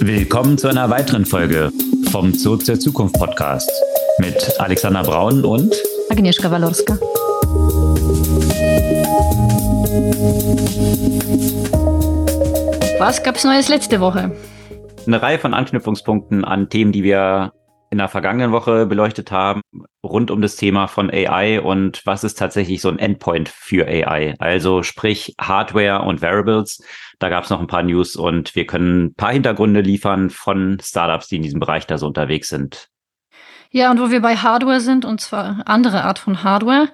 Willkommen zu einer weiteren Folge vom Zurück zur Zukunft Podcast mit Alexander Braun und Agnieszka Walorska. Was gab's Neues letzte Woche? Eine Reihe von Anknüpfungspunkten an Themen, die wir in der vergangenen Woche beleuchtet haben, rund um das Thema von AI und was ist tatsächlich so ein Endpoint für AI. Also sprich Hardware und Variables. Da gab es noch ein paar News und wir können ein paar Hintergründe liefern von Startups, die in diesem Bereich da so unterwegs sind. Ja, und wo wir bei Hardware sind, und zwar andere Art von Hardware,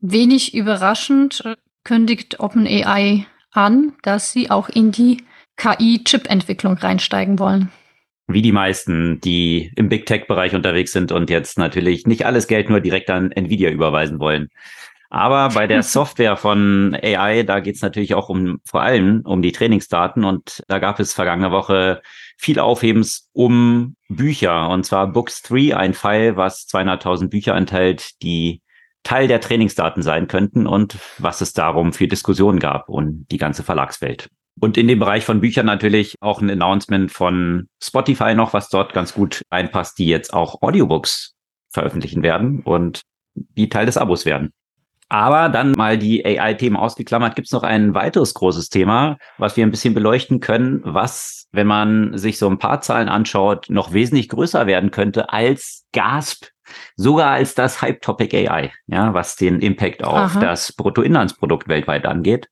wenig überraschend äh, kündigt OpenAI an, dass sie auch in die KI-Chip-Entwicklung reinsteigen wollen wie die meisten, die im Big Tech-Bereich unterwegs sind und jetzt natürlich nicht alles Geld nur direkt an Nvidia überweisen wollen. Aber bei der Software von AI, da geht es natürlich auch um vor allem um die Trainingsdaten und da gab es vergangene Woche viel Aufhebens um Bücher und zwar Books 3, ein Fall, was 200.000 Bücher enthält, die Teil der Trainingsdaten sein könnten und was es darum für Diskussionen gab und die ganze Verlagswelt. Und in dem Bereich von Büchern natürlich auch ein Announcement von Spotify noch, was dort ganz gut einpasst, die jetzt auch Audiobooks veröffentlichen werden und die Teil des Abos werden. Aber dann mal die AI-Themen ausgeklammert, gibt es noch ein weiteres großes Thema, was wir ein bisschen beleuchten können, was, wenn man sich so ein paar Zahlen anschaut, noch wesentlich größer werden könnte als GASP, sogar als das Hype-Topic AI, ja, was den Impact auf Aha. das Bruttoinlandsprodukt weltweit angeht.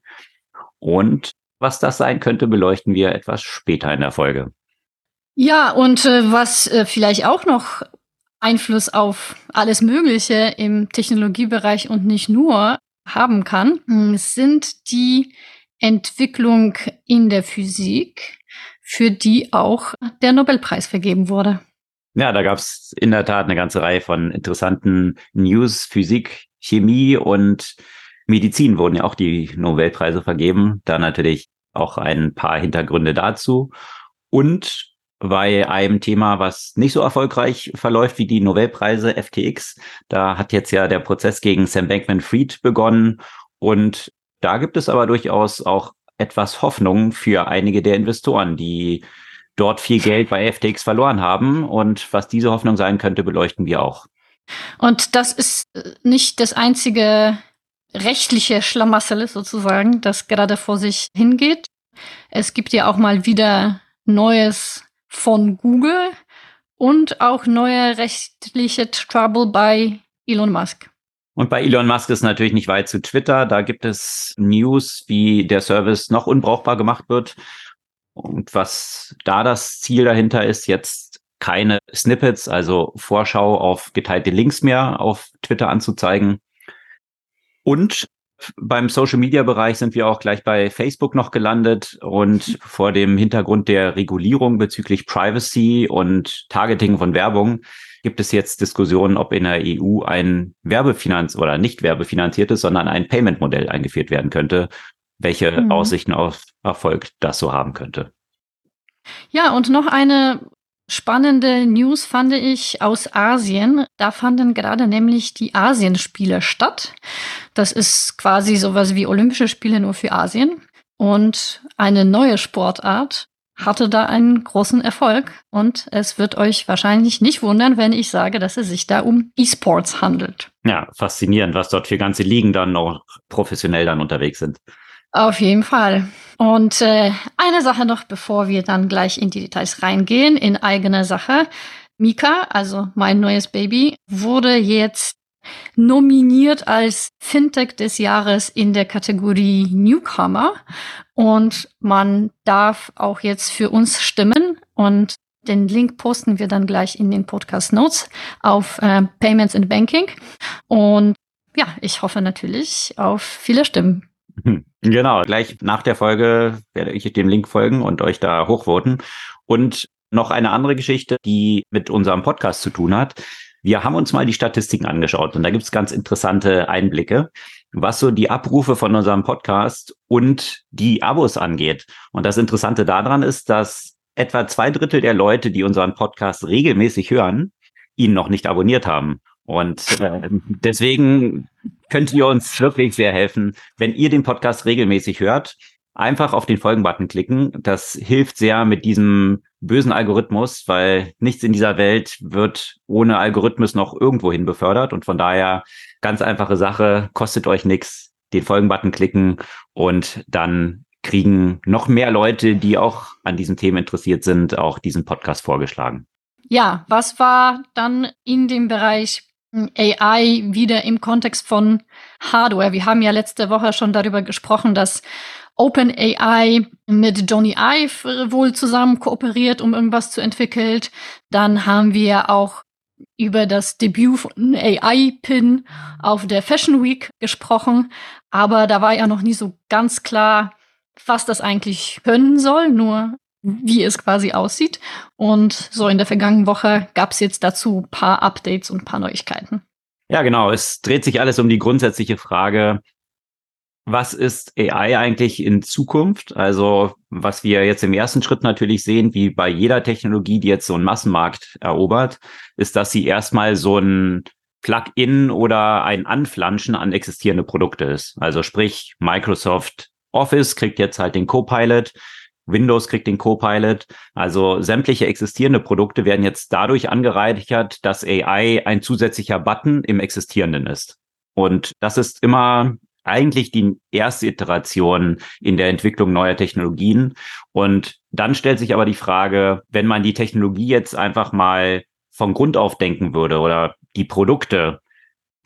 Und was das sein könnte, beleuchten wir etwas später in der Folge. Ja, und äh, was äh, vielleicht auch noch Einfluss auf alles Mögliche im Technologiebereich und nicht nur haben kann, hm, sind die Entwicklung in der Physik, für die auch der Nobelpreis vergeben wurde. Ja, da gab es in der Tat eine ganze Reihe von interessanten News, Physik, Chemie und Medizin wurden ja auch die Nobelpreise vergeben. Da natürlich auch ein paar Hintergründe dazu. Und bei einem Thema, was nicht so erfolgreich verläuft wie die Nobelpreise FTX, da hat jetzt ja der Prozess gegen Sam Bankman-Fried begonnen. Und da gibt es aber durchaus auch etwas Hoffnung für einige der Investoren, die dort viel Geld bei FTX verloren haben. Und was diese Hoffnung sein könnte, beleuchten wir auch. Und das ist nicht das einzige rechtliche Schlamassel sozusagen, das gerade vor sich hingeht. Es gibt ja auch mal wieder Neues von Google und auch neue rechtliche Trouble bei Elon Musk. Und bei Elon Musk ist natürlich nicht weit zu Twitter. Da gibt es News, wie der Service noch unbrauchbar gemacht wird. Und was da das Ziel dahinter ist, jetzt keine Snippets, also Vorschau auf geteilte Links mehr auf Twitter anzuzeigen, und beim Social Media Bereich sind wir auch gleich bei Facebook noch gelandet und vor dem Hintergrund der Regulierung bezüglich Privacy und Targeting von Werbung gibt es jetzt Diskussionen, ob in der EU ein Werbefinanz oder nicht werbefinanziertes, sondern ein Payment Modell eingeführt werden könnte. Welche mhm. Aussichten auf Erfolg das so haben könnte. Ja, und noch eine Spannende News fand ich aus Asien. Da fanden gerade nämlich die Asienspiele statt. Das ist quasi sowas wie Olympische Spiele nur für Asien. Und eine neue Sportart hatte da einen großen Erfolg. Und es wird euch wahrscheinlich nicht wundern, wenn ich sage, dass es sich da um E-Sports handelt. Ja, faszinierend, was dort für ganze Ligen dann noch professionell dann unterwegs sind. Auf jeden Fall. Und äh, eine Sache noch, bevor wir dann gleich in die Details reingehen, in eigene Sache. Mika, also mein neues Baby, wurde jetzt nominiert als Fintech des Jahres in der Kategorie Newcomer. Und man darf auch jetzt für uns stimmen. Und den Link posten wir dann gleich in den Podcast Notes auf äh, Payments and Banking. Und ja, ich hoffe natürlich auf viele Stimmen. Genau, gleich nach der Folge werde ich dem Link folgen und euch da hochvoten. Und noch eine andere Geschichte, die mit unserem Podcast zu tun hat. Wir haben uns mal die Statistiken angeschaut und da gibt es ganz interessante Einblicke, was so die Abrufe von unserem Podcast und die Abos angeht. Und das Interessante daran ist, dass etwa zwei Drittel der Leute, die unseren Podcast regelmäßig hören, ihn noch nicht abonniert haben. Und äh, deswegen könnt ihr uns wirklich sehr helfen, wenn ihr den Podcast regelmäßig hört. Einfach auf den Folgen-Button klicken. Das hilft sehr, mit diesem bösen Algorithmus, weil nichts in dieser Welt wird ohne Algorithmus noch irgendwo hin befördert. Und von daher ganz einfache Sache, kostet euch nichts, den Folgen-Button klicken und dann kriegen noch mehr Leute, die auch an diesem Thema interessiert sind, auch diesen Podcast vorgeschlagen. Ja, was war dann in dem Bereich AI wieder im Kontext von Hardware? Wir haben ja letzte Woche schon darüber gesprochen, dass OpenAI mit Johnny Ive wohl zusammen kooperiert, um irgendwas zu entwickeln. Dann haben wir auch über das Debüt von AI-Pin auf der Fashion Week gesprochen. Aber da war ja noch nie so ganz klar, was das eigentlich können soll, nur wie es quasi aussieht. Und so in der vergangenen Woche gab es jetzt dazu ein paar Updates und ein paar Neuigkeiten. Ja, genau. Es dreht sich alles um die grundsätzliche Frage, was ist AI eigentlich in Zukunft? Also was wir jetzt im ersten Schritt natürlich sehen, wie bei jeder Technologie, die jetzt so einen Massenmarkt erobert, ist, dass sie erstmal so ein Plugin oder ein Anflanschen an existierende Produkte ist. Also sprich, Microsoft Office kriegt jetzt halt den Copilot, Windows kriegt den Copilot. Also sämtliche existierende Produkte werden jetzt dadurch angereichert, dass AI ein zusätzlicher Button im Existierenden ist. Und das ist immer eigentlich die erste Iteration in der Entwicklung neuer Technologien. Und dann stellt sich aber die Frage, wenn man die Technologie jetzt einfach mal von Grund auf denken würde oder die Produkte,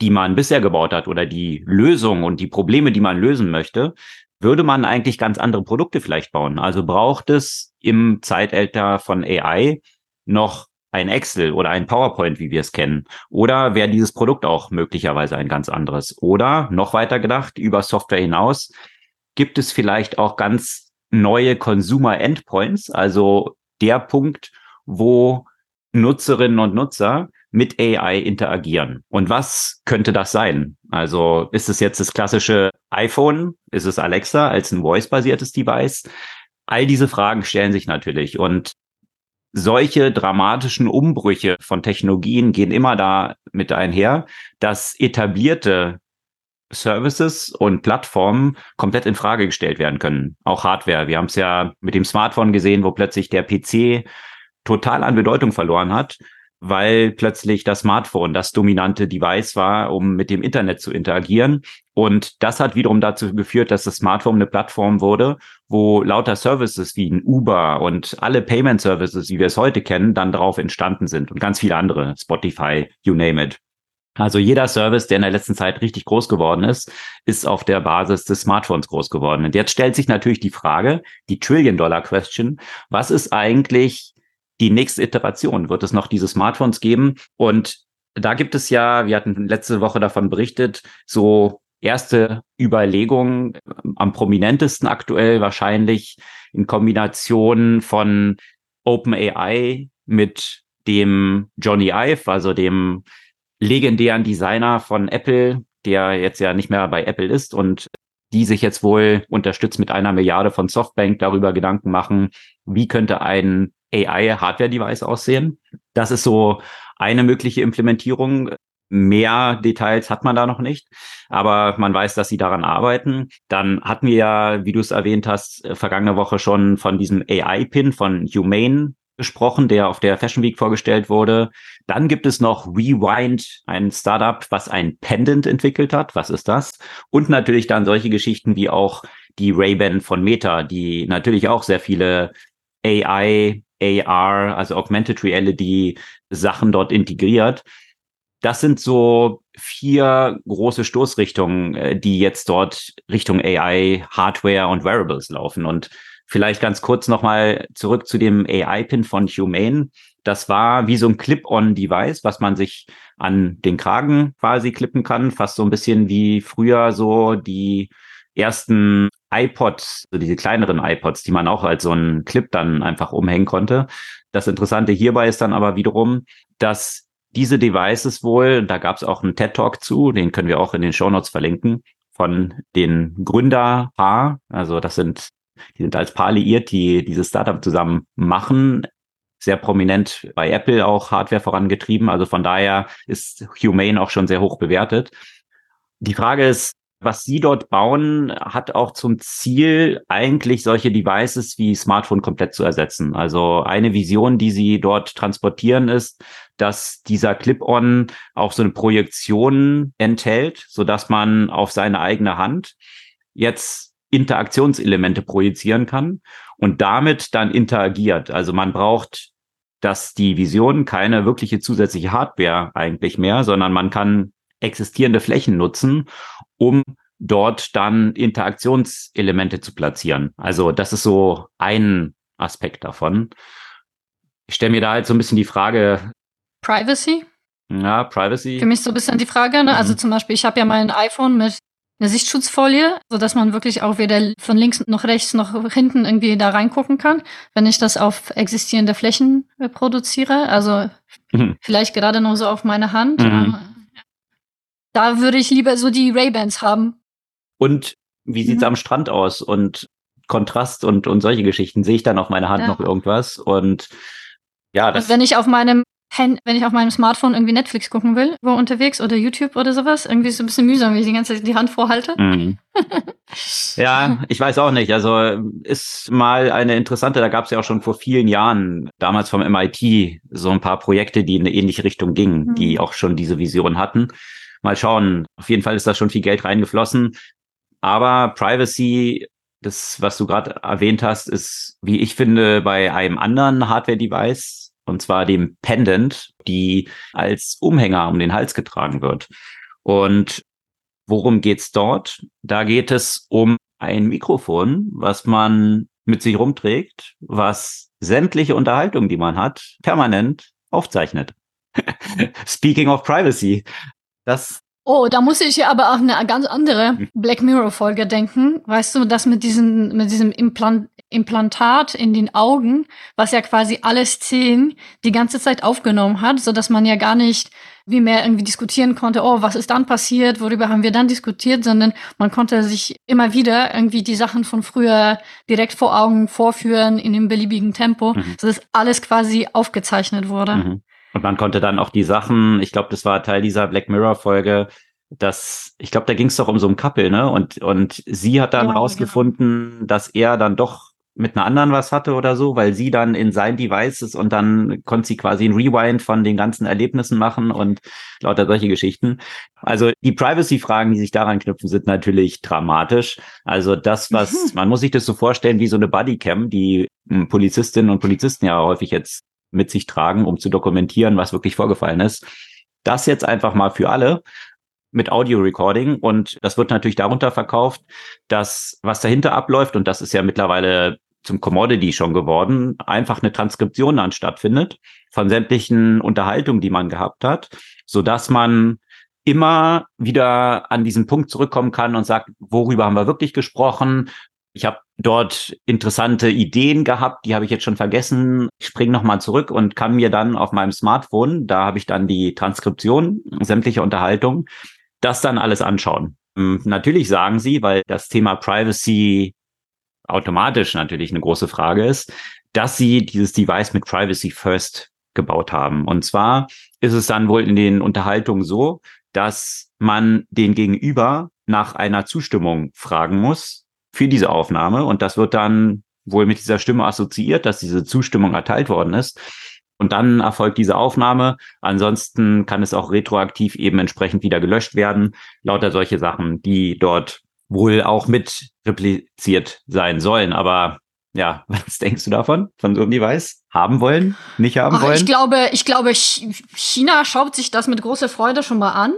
die man bisher gebaut hat oder die Lösungen und die Probleme, die man lösen möchte, würde man eigentlich ganz andere Produkte vielleicht bauen. Also braucht es im Zeitalter von AI noch ein Excel oder ein PowerPoint, wie wir es kennen? Oder wäre dieses Produkt auch möglicherweise ein ganz anderes? Oder noch weiter gedacht, über Software hinaus, gibt es vielleicht auch ganz neue Consumer Endpoints, also der Punkt, wo Nutzerinnen und Nutzer mit AI interagieren. Und was könnte das sein? Also ist es jetzt das klassische iPhone? Ist es Alexa als ein voice-basiertes Device? All diese Fragen stellen sich natürlich. Und solche dramatischen Umbrüche von Technologien gehen immer da mit einher, dass etablierte Services und Plattformen komplett in Frage gestellt werden können. Auch Hardware. Wir haben es ja mit dem Smartphone gesehen, wo plötzlich der PC total an Bedeutung verloren hat weil plötzlich das Smartphone das dominante Device war, um mit dem Internet zu interagieren. Und das hat wiederum dazu geführt, dass das Smartphone eine Plattform wurde, wo lauter Services wie ein Uber und alle Payment Services, wie wir es heute kennen, dann darauf entstanden sind und ganz viele andere, Spotify, you name it. Also jeder Service, der in der letzten Zeit richtig groß geworden ist, ist auf der Basis des Smartphones groß geworden. Und jetzt stellt sich natürlich die Frage, die Trillion-Dollar-Question, was ist eigentlich die nächste Iteration wird es noch diese Smartphones geben. Und da gibt es ja, wir hatten letzte Woche davon berichtet, so erste Überlegungen am prominentesten aktuell wahrscheinlich in Kombination von OpenAI mit dem Johnny Ive, also dem legendären Designer von Apple, der jetzt ja nicht mehr bei Apple ist und die sich jetzt wohl unterstützt mit einer Milliarde von Softbank darüber Gedanken machen, wie könnte ein AI-Hardware-Device aussehen. Das ist so eine mögliche Implementierung. Mehr Details hat man da noch nicht, aber man weiß, dass sie daran arbeiten. Dann hatten wir ja, wie du es erwähnt hast, äh, vergangene Woche schon von diesem AI-Pin von Humane gesprochen, der auf der Fashion Week vorgestellt wurde. Dann gibt es noch Rewind, ein Startup, was ein Pendant entwickelt hat. Was ist das? Und natürlich dann solche Geschichten wie auch die Ray-Ban von Meta, die natürlich auch sehr viele AI AR, also Augmented Reality Sachen dort integriert. Das sind so vier große Stoßrichtungen, äh, die jetzt dort Richtung AI, Hardware und Wearables laufen. Und vielleicht ganz kurz nochmal zurück zu dem AI-Pin von Humane. Das war wie so ein Clip-on-Device, was man sich an den Kragen quasi klippen kann. Fast so ein bisschen wie früher so die ersten iPods, also diese kleineren iPods, die man auch als so einen Clip dann einfach umhängen konnte. Das Interessante hierbei ist dann aber wiederum, dass diese Devices wohl, da gab es auch einen TED-Talk zu, den können wir auch in den Show Notes verlinken, von den Gründerpaar, also das sind, die sind als Paar liiert, die dieses Startup zusammen machen, sehr prominent bei Apple auch Hardware vorangetrieben, also von daher ist Humane auch schon sehr hoch bewertet. Die Frage ist, was Sie dort bauen, hat auch zum Ziel, eigentlich solche Devices wie Smartphone komplett zu ersetzen. Also eine Vision, die Sie dort transportieren, ist, dass dieser Clip-on auch so eine Projektion enthält, so dass man auf seine eigene Hand jetzt Interaktionselemente projizieren kann und damit dann interagiert. Also man braucht dass die Vision keine wirkliche zusätzliche Hardware eigentlich mehr, sondern man kann existierende Flächen nutzen, um dort dann Interaktionselemente zu platzieren. Also das ist so ein Aspekt davon. Ich stelle mir da halt so ein bisschen die Frage. Privacy? Ja, Privacy. Für mich so ein bisschen die Frage. Ne? Also mhm. Also zum Beispiel, ich habe ja mein iPhone mit einer Sichtschutzfolie, so dass man wirklich auch weder von links noch rechts noch hinten irgendwie da reingucken kann, wenn ich das auf existierende Flächen produziere. Also mhm. vielleicht gerade noch so auf meine Hand. Mhm. Da würde ich lieber so die Ray-Bans haben. Und wie sieht's mhm. am Strand aus? Und Kontrast und, und solche Geschichten. Sehe ich dann auf meiner Hand ja. noch irgendwas? Und ja, das. Und wenn ich auf meinem wenn ich auf meinem Smartphone irgendwie Netflix gucken will, wo unterwegs oder YouTube oder sowas, irgendwie ist es ein bisschen mühsam, wie ich die ganze Zeit die Hand vorhalte. Mhm. ja, ich weiß auch nicht. Also ist mal eine interessante, da gab es ja auch schon vor vielen Jahren, damals vom MIT, so ein paar Projekte, die in eine ähnliche Richtung gingen, mhm. die auch schon diese Vision hatten. Mal schauen. Auf jeden Fall ist da schon viel Geld reingeflossen. Aber Privacy das, was du gerade erwähnt hast, ist, wie ich finde, bei einem anderen Hardware-Device und zwar dem Pendant, die als Umhänger um den Hals getragen wird. Und worum geht's dort? Da geht es um ein Mikrofon, was man mit sich rumträgt, was sämtliche Unterhaltung, die man hat, permanent aufzeichnet. Speaking of Privacy, das Oh, da muss ich ja aber auch eine ganz andere hm. Black Mirror Folge denken. Weißt du, das mit diesem, mit diesem Implant, Implantat in den Augen, was ja quasi alle Szenen die ganze Zeit aufgenommen hat, so dass man ja gar nicht wie mehr irgendwie diskutieren konnte, oh, was ist dann passiert, worüber haben wir dann diskutiert, sondern man konnte sich immer wieder irgendwie die Sachen von früher direkt vor Augen vorführen in dem beliebigen Tempo, mhm. so dass alles quasi aufgezeichnet wurde. Mhm. Und man konnte dann auch die Sachen, ich glaube, das war Teil dieser Black Mirror Folge, dass, ich glaube, da ging es doch um so ein Couple, ne? Und, und sie hat dann ja, rausgefunden, genau. dass er dann doch mit einer anderen was hatte oder so, weil sie dann in sein Device ist und dann konnte sie quasi ein Rewind von den ganzen Erlebnissen machen und lauter solche Geschichten. Also die Privacy-Fragen, die sich daran knüpfen, sind natürlich dramatisch. Also das, was, mhm. man muss sich das so vorstellen wie so eine Bodycam, die hm, Polizistinnen und Polizisten ja häufig jetzt mit sich tragen, um zu dokumentieren, was wirklich vorgefallen ist. Das jetzt einfach mal für alle mit Audio Recording und das wird natürlich darunter verkauft, dass was dahinter abläuft und das ist ja mittlerweile zum Commodity schon geworden, einfach eine Transkription dann stattfindet von sämtlichen Unterhaltungen, die man gehabt hat, so dass man immer wieder an diesen Punkt zurückkommen kann und sagt, worüber haben wir wirklich gesprochen? Ich habe dort interessante Ideen gehabt, die habe ich jetzt schon vergessen. Ich springe nochmal zurück und kann mir dann auf meinem Smartphone, da habe ich dann die Transkription sämtlicher Unterhaltung, das dann alles anschauen. Hm, natürlich sagen sie, weil das Thema Privacy automatisch natürlich eine große Frage ist, dass sie dieses Device mit Privacy First gebaut haben. Und zwar ist es dann wohl in den Unterhaltungen so, dass man den Gegenüber nach einer Zustimmung fragen muss, für diese Aufnahme und das wird dann wohl mit dieser Stimme assoziiert, dass diese Zustimmung erteilt worden ist. Und dann erfolgt diese Aufnahme. Ansonsten kann es auch retroaktiv eben entsprechend wieder gelöscht werden. Lauter solche Sachen, die dort wohl auch mit repliziert sein sollen. Aber ja, was denkst du davon? Von so einem Device? Haben wollen? Nicht haben Ach, wollen? Ich glaube, ich glaube, China schaut sich das mit großer Freude schon mal an.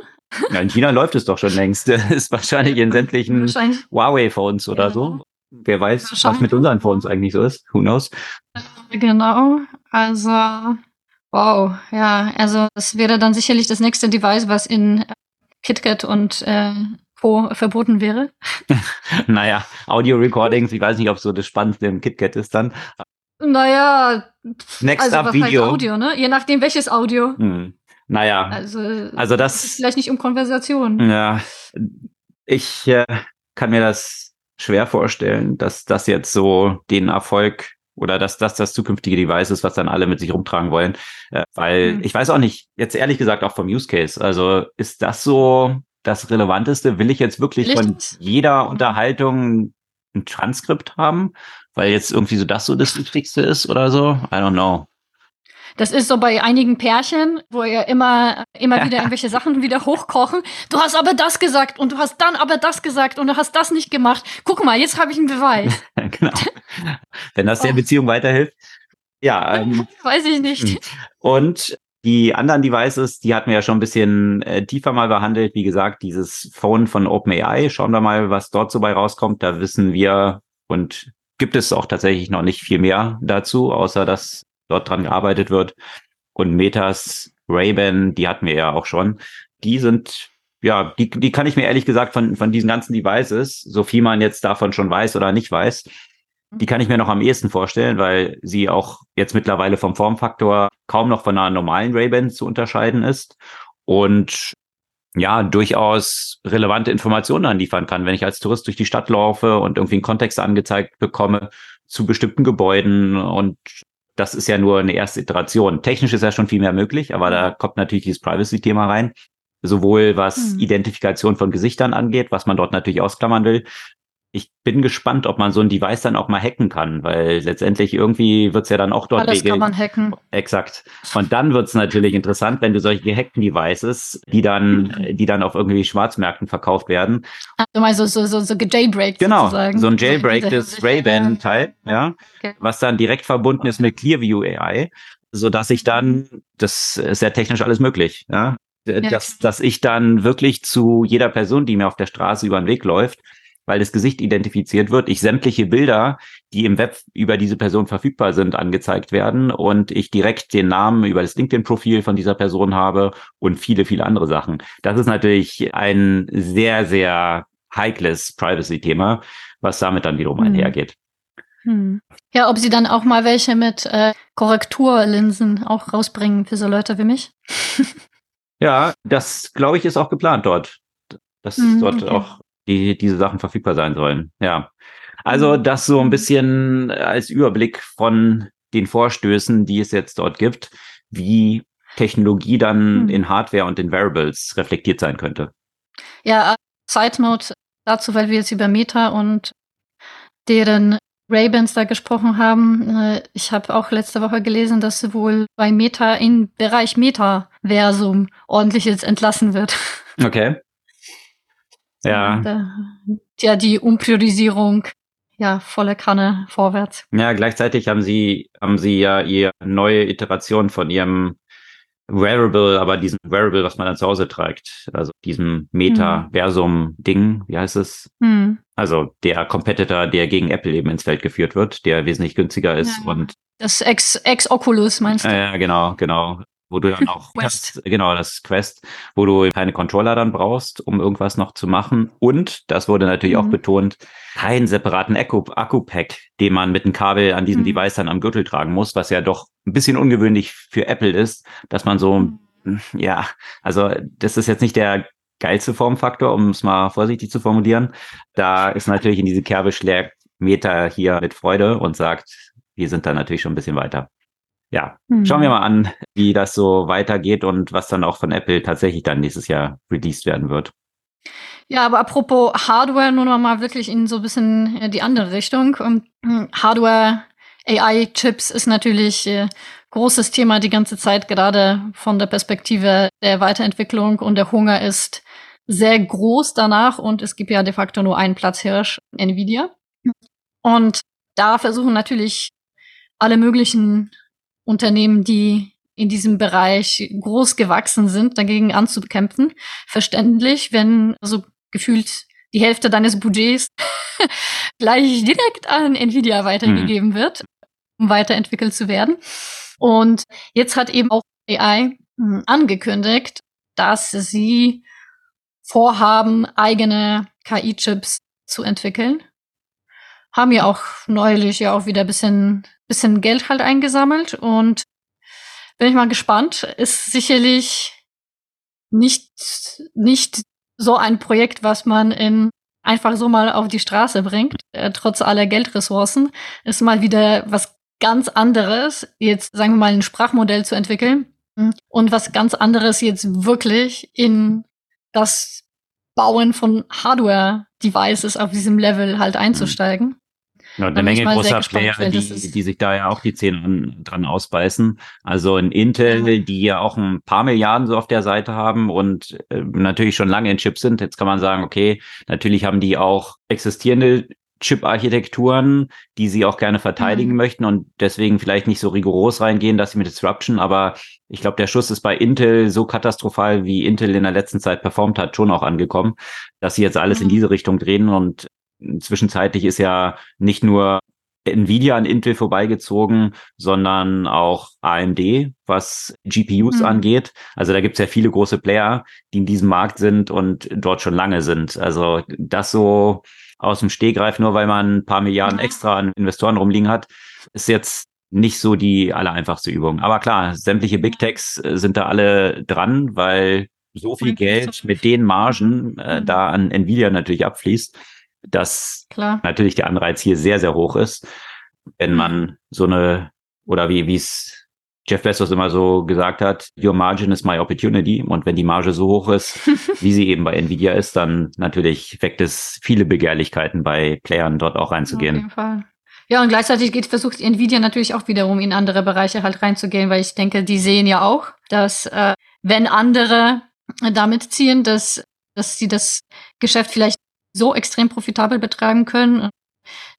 Ja, in China läuft es doch schon längst. Das ist wahrscheinlich in sämtlichen Huawei-Phones oder ja. so. Wer weiß, was mit unseren Phones eigentlich so ist. Who knows? Genau. Also, wow. Ja, also das wäre dann sicherlich das nächste Device, was in KitKat und äh, Co. verboten wäre. naja, Audio-Recordings, ich weiß nicht, ob so das Spannendste im KitKat ist dann. Naja, Next also, up Video. Audio, ne? Je nachdem welches Audio. Hm. Naja, also, also das ist vielleicht nicht um Konversation. Ja, ich äh, kann mir das schwer vorstellen, dass das jetzt so den Erfolg oder dass das das zukünftige Device ist, was dann alle mit sich rumtragen wollen. Äh, weil mhm. ich weiß auch nicht, jetzt ehrlich gesagt auch vom Use Case, also ist das so das Relevanteste. Will ich jetzt wirklich von jeder Unterhaltung ein Transkript haben? Weil jetzt irgendwie so das so das Wichtigste ist oder so? I don't know. Das ist so bei einigen Pärchen, wo ihr immer, immer wieder irgendwelche Sachen wieder hochkochen. Du hast aber das gesagt und du hast dann aber das gesagt und du hast das nicht gemacht. Guck mal, jetzt habe ich einen Beweis. genau. Wenn das der oh. Beziehung weiterhilft. Ja. Ähm, Weiß ich nicht. Hm. Und die anderen Devices, die hatten wir ja schon ein bisschen äh, tiefer mal behandelt. Wie gesagt, dieses Phone von OpenAI. Schauen wir mal, was dort so bei rauskommt. Da wissen wir und gibt es auch tatsächlich noch nicht viel mehr dazu, außer dass dort dran gearbeitet wird. Und Metas, Ray-Ban, die hatten wir ja auch schon. Die sind, ja, die, die kann ich mir ehrlich gesagt von, von diesen ganzen Devices, so viel man jetzt davon schon weiß oder nicht weiß, die kann ich mir noch am ehesten vorstellen, weil sie auch jetzt mittlerweile vom Formfaktor kaum noch von einer normalen Ray-Ban zu unterscheiden ist und ja, durchaus relevante Informationen anliefern kann. Wenn ich als Tourist durch die Stadt laufe und irgendwie einen Kontext angezeigt bekomme zu bestimmten Gebäuden und das ist ja nur eine erste Iteration. Technisch ist ja schon viel mehr möglich, aber da kommt natürlich dieses Privacy-Thema rein. Sowohl was hm. Identifikation von Gesichtern angeht, was man dort natürlich ausklammern will, ich bin gespannt, ob man so ein Device dann auch mal hacken kann, weil letztendlich irgendwie wird's ja dann auch dort Alles kann man hacken. Exakt. Und dann wird's natürlich interessant, wenn du solche gehackten Devices, die dann, die dann auf irgendwie Schwarzmärkten verkauft werden. Also mal so, so, so, so gejailbreakt Genau, sozusagen. so ein Jailbreak des Ray-Ban-Teil, ja, okay. was dann direkt verbunden ist mit Clearview AI, so dass ich dann, das ist ja technisch alles möglich, ja, ja. dass, dass ich dann wirklich zu jeder Person, die mir auf der Straße über den Weg läuft, weil das Gesicht identifiziert wird, ich sämtliche Bilder, die im Web über diese Person verfügbar sind, angezeigt werden und ich direkt den Namen über das LinkedIn-Profil von dieser Person habe und viele, viele andere Sachen. Das ist natürlich ein sehr, sehr heikles Privacy-Thema, was damit dann wiederum hm. einhergeht. Hm. Ja, ob sie dann auch mal welche mit äh, Korrekturlinsen auch rausbringen für so Leute wie mich. ja, das glaube ich ist auch geplant dort. Dass hm, dort okay. auch die diese Sachen verfügbar sein sollen. Ja. Also mhm. das so ein bisschen als Überblick von den Vorstößen, die es jetzt dort gibt, wie Technologie dann mhm. in Hardware und in Variables reflektiert sein könnte. Ja, Side Note dazu, weil wir jetzt über Meta und deren Ray-Bans da gesprochen haben. Äh, ich habe auch letzte Woche gelesen, dass wohl bei Meta im Bereich Metaversum ordentlich jetzt entlassen wird. Okay. Ja. Da, ja, die Umpriorisierung, ja, volle Kanne vorwärts. Ja, gleichzeitig haben sie, haben sie ja ihr neue Iteration von ihrem Wearable, aber diesem Wearable, was man dann zu Hause trägt, also diesem Metaversum-Ding, wie heißt es? Hm. Also der Competitor, der gegen Apple eben ins Feld geführt wird, der wesentlich günstiger ist ja, und das Ex-Oculus meinst du? Ja, genau, genau wo du dann auch Quest. Das, genau das Quest, wo du keine Controller dann brauchst, um irgendwas noch zu machen. Und das wurde natürlich mhm. auch betont, keinen separaten Akku-Pack, den man mit einem Kabel an diesem mhm. Device dann am Gürtel tragen muss, was ja doch ein bisschen ungewöhnlich für Apple ist, dass man so, mhm. ja, also das ist jetzt nicht der geilste Formfaktor, um es mal vorsichtig zu formulieren. Da ist natürlich in diese Kerbe schlägt Meta hier mit Freude und sagt, wir sind da natürlich schon ein bisschen weiter ja, mhm. schauen wir mal an, wie das so weitergeht und was dann auch von Apple tatsächlich dann nächstes Jahr released werden wird. Ja, aber apropos Hardware, nur noch mal wirklich in so ein bisschen äh, die andere Richtung. Hm, Hardware, AI-Chips ist natürlich äh, großes Thema die ganze Zeit, gerade von der Perspektive der Weiterentwicklung und der Hunger ist sehr groß danach und es gibt ja de facto nur einen Platzhirsch, Nvidia. Und da versuchen natürlich alle möglichen Unternehmen, die in diesem Bereich groß gewachsen sind, dagegen anzukämpfen. Verständlich, wenn so gefühlt die Hälfte deines Budgets gleich direkt an Nvidia weitergegeben mhm. wird, um weiterentwickelt zu werden. Und jetzt hat eben auch AI hm, angekündigt, dass sie vorhaben, eigene KI-Chips zu entwickeln. Haben ja auch neulich ja auch wieder ein bisschen bisschen Geld halt eingesammelt und bin ich mal gespannt. Ist sicherlich nicht, nicht so ein Projekt, was man in einfach so mal auf die Straße bringt, äh, trotz aller Geldressourcen. Ist mal wieder was ganz anderes, jetzt sagen wir mal ein Sprachmodell zu entwickeln und was ganz anderes jetzt wirklich in das Bauen von Hardware-Devices auf diesem Level halt einzusteigen. Ja, eine Menge großer Player, die, die sich da ja auch die Zähne dran ausbeißen. Also in Intel, ja. die ja auch ein paar Milliarden so auf der Seite haben und äh, natürlich schon lange in Chips sind. Jetzt kann man sagen, okay, natürlich haben die auch existierende Chip-Architekturen, die sie auch gerne verteidigen mhm. möchten und deswegen vielleicht nicht so rigoros reingehen, dass sie mit Disruption, aber ich glaube, der Schuss ist bei Intel so katastrophal, wie Intel in der letzten Zeit performt hat, schon auch angekommen, dass sie jetzt alles mhm. in diese Richtung drehen und zwischenzeitlich ist ja nicht nur Nvidia an Intel vorbeigezogen, sondern auch AMD, was GPUs mhm. angeht. Also da gibt es ja viele große Player, die in diesem Markt sind und dort schon lange sind. Also das so aus dem Stehgreif, nur weil man ein paar Milliarden extra an Investoren rumliegen hat, ist jetzt nicht so die allereinfachste Übung. Aber klar, sämtliche Big Techs äh, sind da alle dran, weil so viel Geld mit den Margen äh, mhm. da an Nvidia natürlich abfließt, dass klar. natürlich der Anreiz hier sehr, sehr hoch ist, wenn mhm. man so eine, oder wie wie es Jeff Bezos immer so gesagt hat, your margin is my opportunity. Und wenn die Marge so hoch ist, wie sie eben bei Nvidia ist, dann natürlich weckt es viele Begehrlichkeiten bei Playern dort auch reinzugehen. Auf jeden Fall. Ja, und gleichzeitig geht, versucht Nvidia natürlich auch wiederum in andere Bereiche halt reinzugehen, weil ich denke, die sehen ja auch, dass äh, wenn andere damit ziehen, dass, dass sie das Geschäft vielleicht so extrem profitabel betreiben können,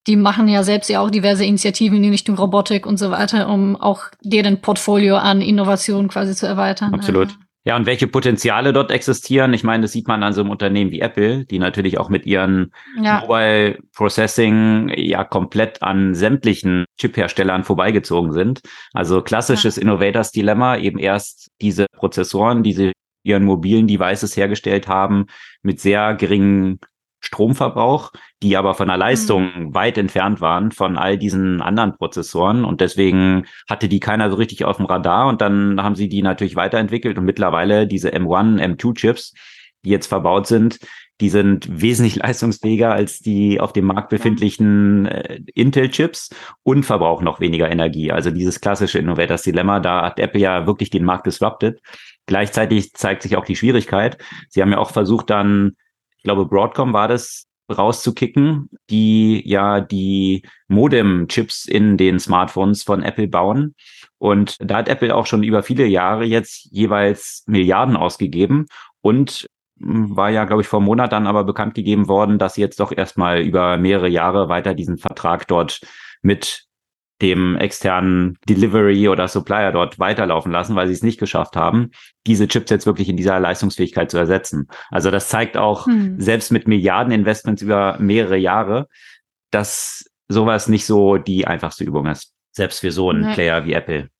die machen ja selbst ja auch diverse Initiativen in Richtung Robotik und so weiter, um auch deren Portfolio an Innovationen quasi zu erweitern. Absolut. Also. Ja, und welche Potenziale dort existieren? Ich meine, das sieht man an so einem Unternehmen wie Apple, die natürlich auch mit ihren ja. Mobile Processing ja komplett an sämtlichen Chip-Herstellern vorbeigezogen sind. Also klassisches ja. Innovators Dilemma, eben erst diese Prozessoren, die sie ihren mobilen Devices hergestellt haben, mit sehr geringen Stromverbrauch, die aber von der Leistung mhm. weit entfernt waren von all diesen anderen Prozessoren und deswegen hatte die keiner so richtig auf dem Radar und dann haben sie die natürlich weiterentwickelt und mittlerweile diese M1, M2 Chips, die jetzt verbaut sind, die sind wesentlich leistungsfähiger als die auf dem Markt befindlichen äh, Intel-Chips und verbrauchen noch weniger Energie. Also dieses klassische Innovators Dilemma, da hat Apple ja wirklich den Markt disrupted. Gleichzeitig zeigt sich auch die Schwierigkeit. Sie haben ja auch versucht, dann glaube, Broadcom war das, rauszukicken, die ja die Modem-Chips in den Smartphones von Apple bauen. Und da hat Apple auch schon über viele Jahre jetzt jeweils Milliarden ausgegeben und hm, war ja, glaube ich, vor einem Monat dann aber bekannt gegeben worden, dass sie jetzt doch erstmal über mehrere Jahre weiter diesen Vertrag dort mit dem externen Delivery oder Supplier dort weiterlaufen lassen, weil sie es nicht geschafft haben, diese Chips jetzt wirklich in dieser Leistungsfähigkeit zu ersetzen. Also das zeigt auch, hm. selbst mit Milliardeninvestments über mehrere Jahre, dass sowas nicht so die einfachste Übung ist. Selbst für so einen nee. Player wie Apple.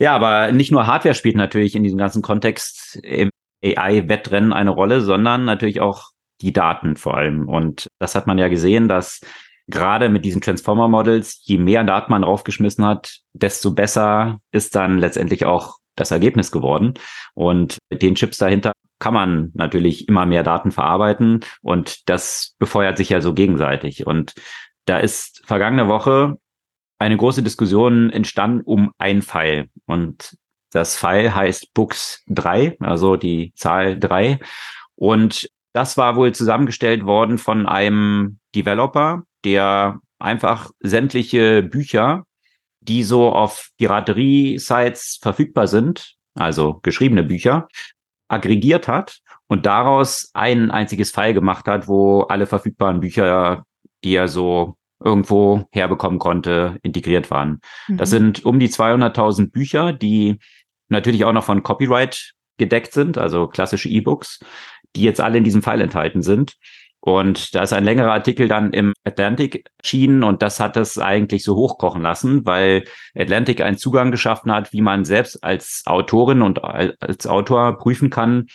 Ja, aber nicht nur Hardware spielt natürlich in diesem ganzen Kontext im AI-Wettrennen eine Rolle, sondern natürlich auch die Daten vor allem. Und das hat man ja gesehen, dass gerade mit diesen Transformer-Models, je mehr Daten man draufgeschmissen hat, desto besser ist dann letztendlich auch das Ergebnis geworden. Und mit den Chips dahinter kann man natürlich immer mehr Daten verarbeiten und das befeuert sich ja so gegenseitig. Und da ist vergangene Woche eine große Diskussion entstanden um ein Pfeil. Und das Pfeil heißt Books 3, also die Zahl 3. Und das war wohl zusammengestellt worden von einem Developer, der einfach sämtliche Bücher, die so auf Piraterie-Sites verfügbar sind, also geschriebene Bücher, aggregiert hat und daraus ein einziges File gemacht hat, wo alle verfügbaren Bücher, die er so irgendwo herbekommen konnte, integriert waren. Mhm. Das sind um die 200.000 Bücher, die natürlich auch noch von Copyright gedeckt sind, also klassische E-Books, die jetzt alle in diesem File enthalten sind. Und da ist ein längerer Artikel dann im Atlantic erschienen und das hat es eigentlich so hochkochen lassen, weil Atlantic einen Zugang geschaffen hat, wie man selbst als Autorin und als Autor prüfen kann,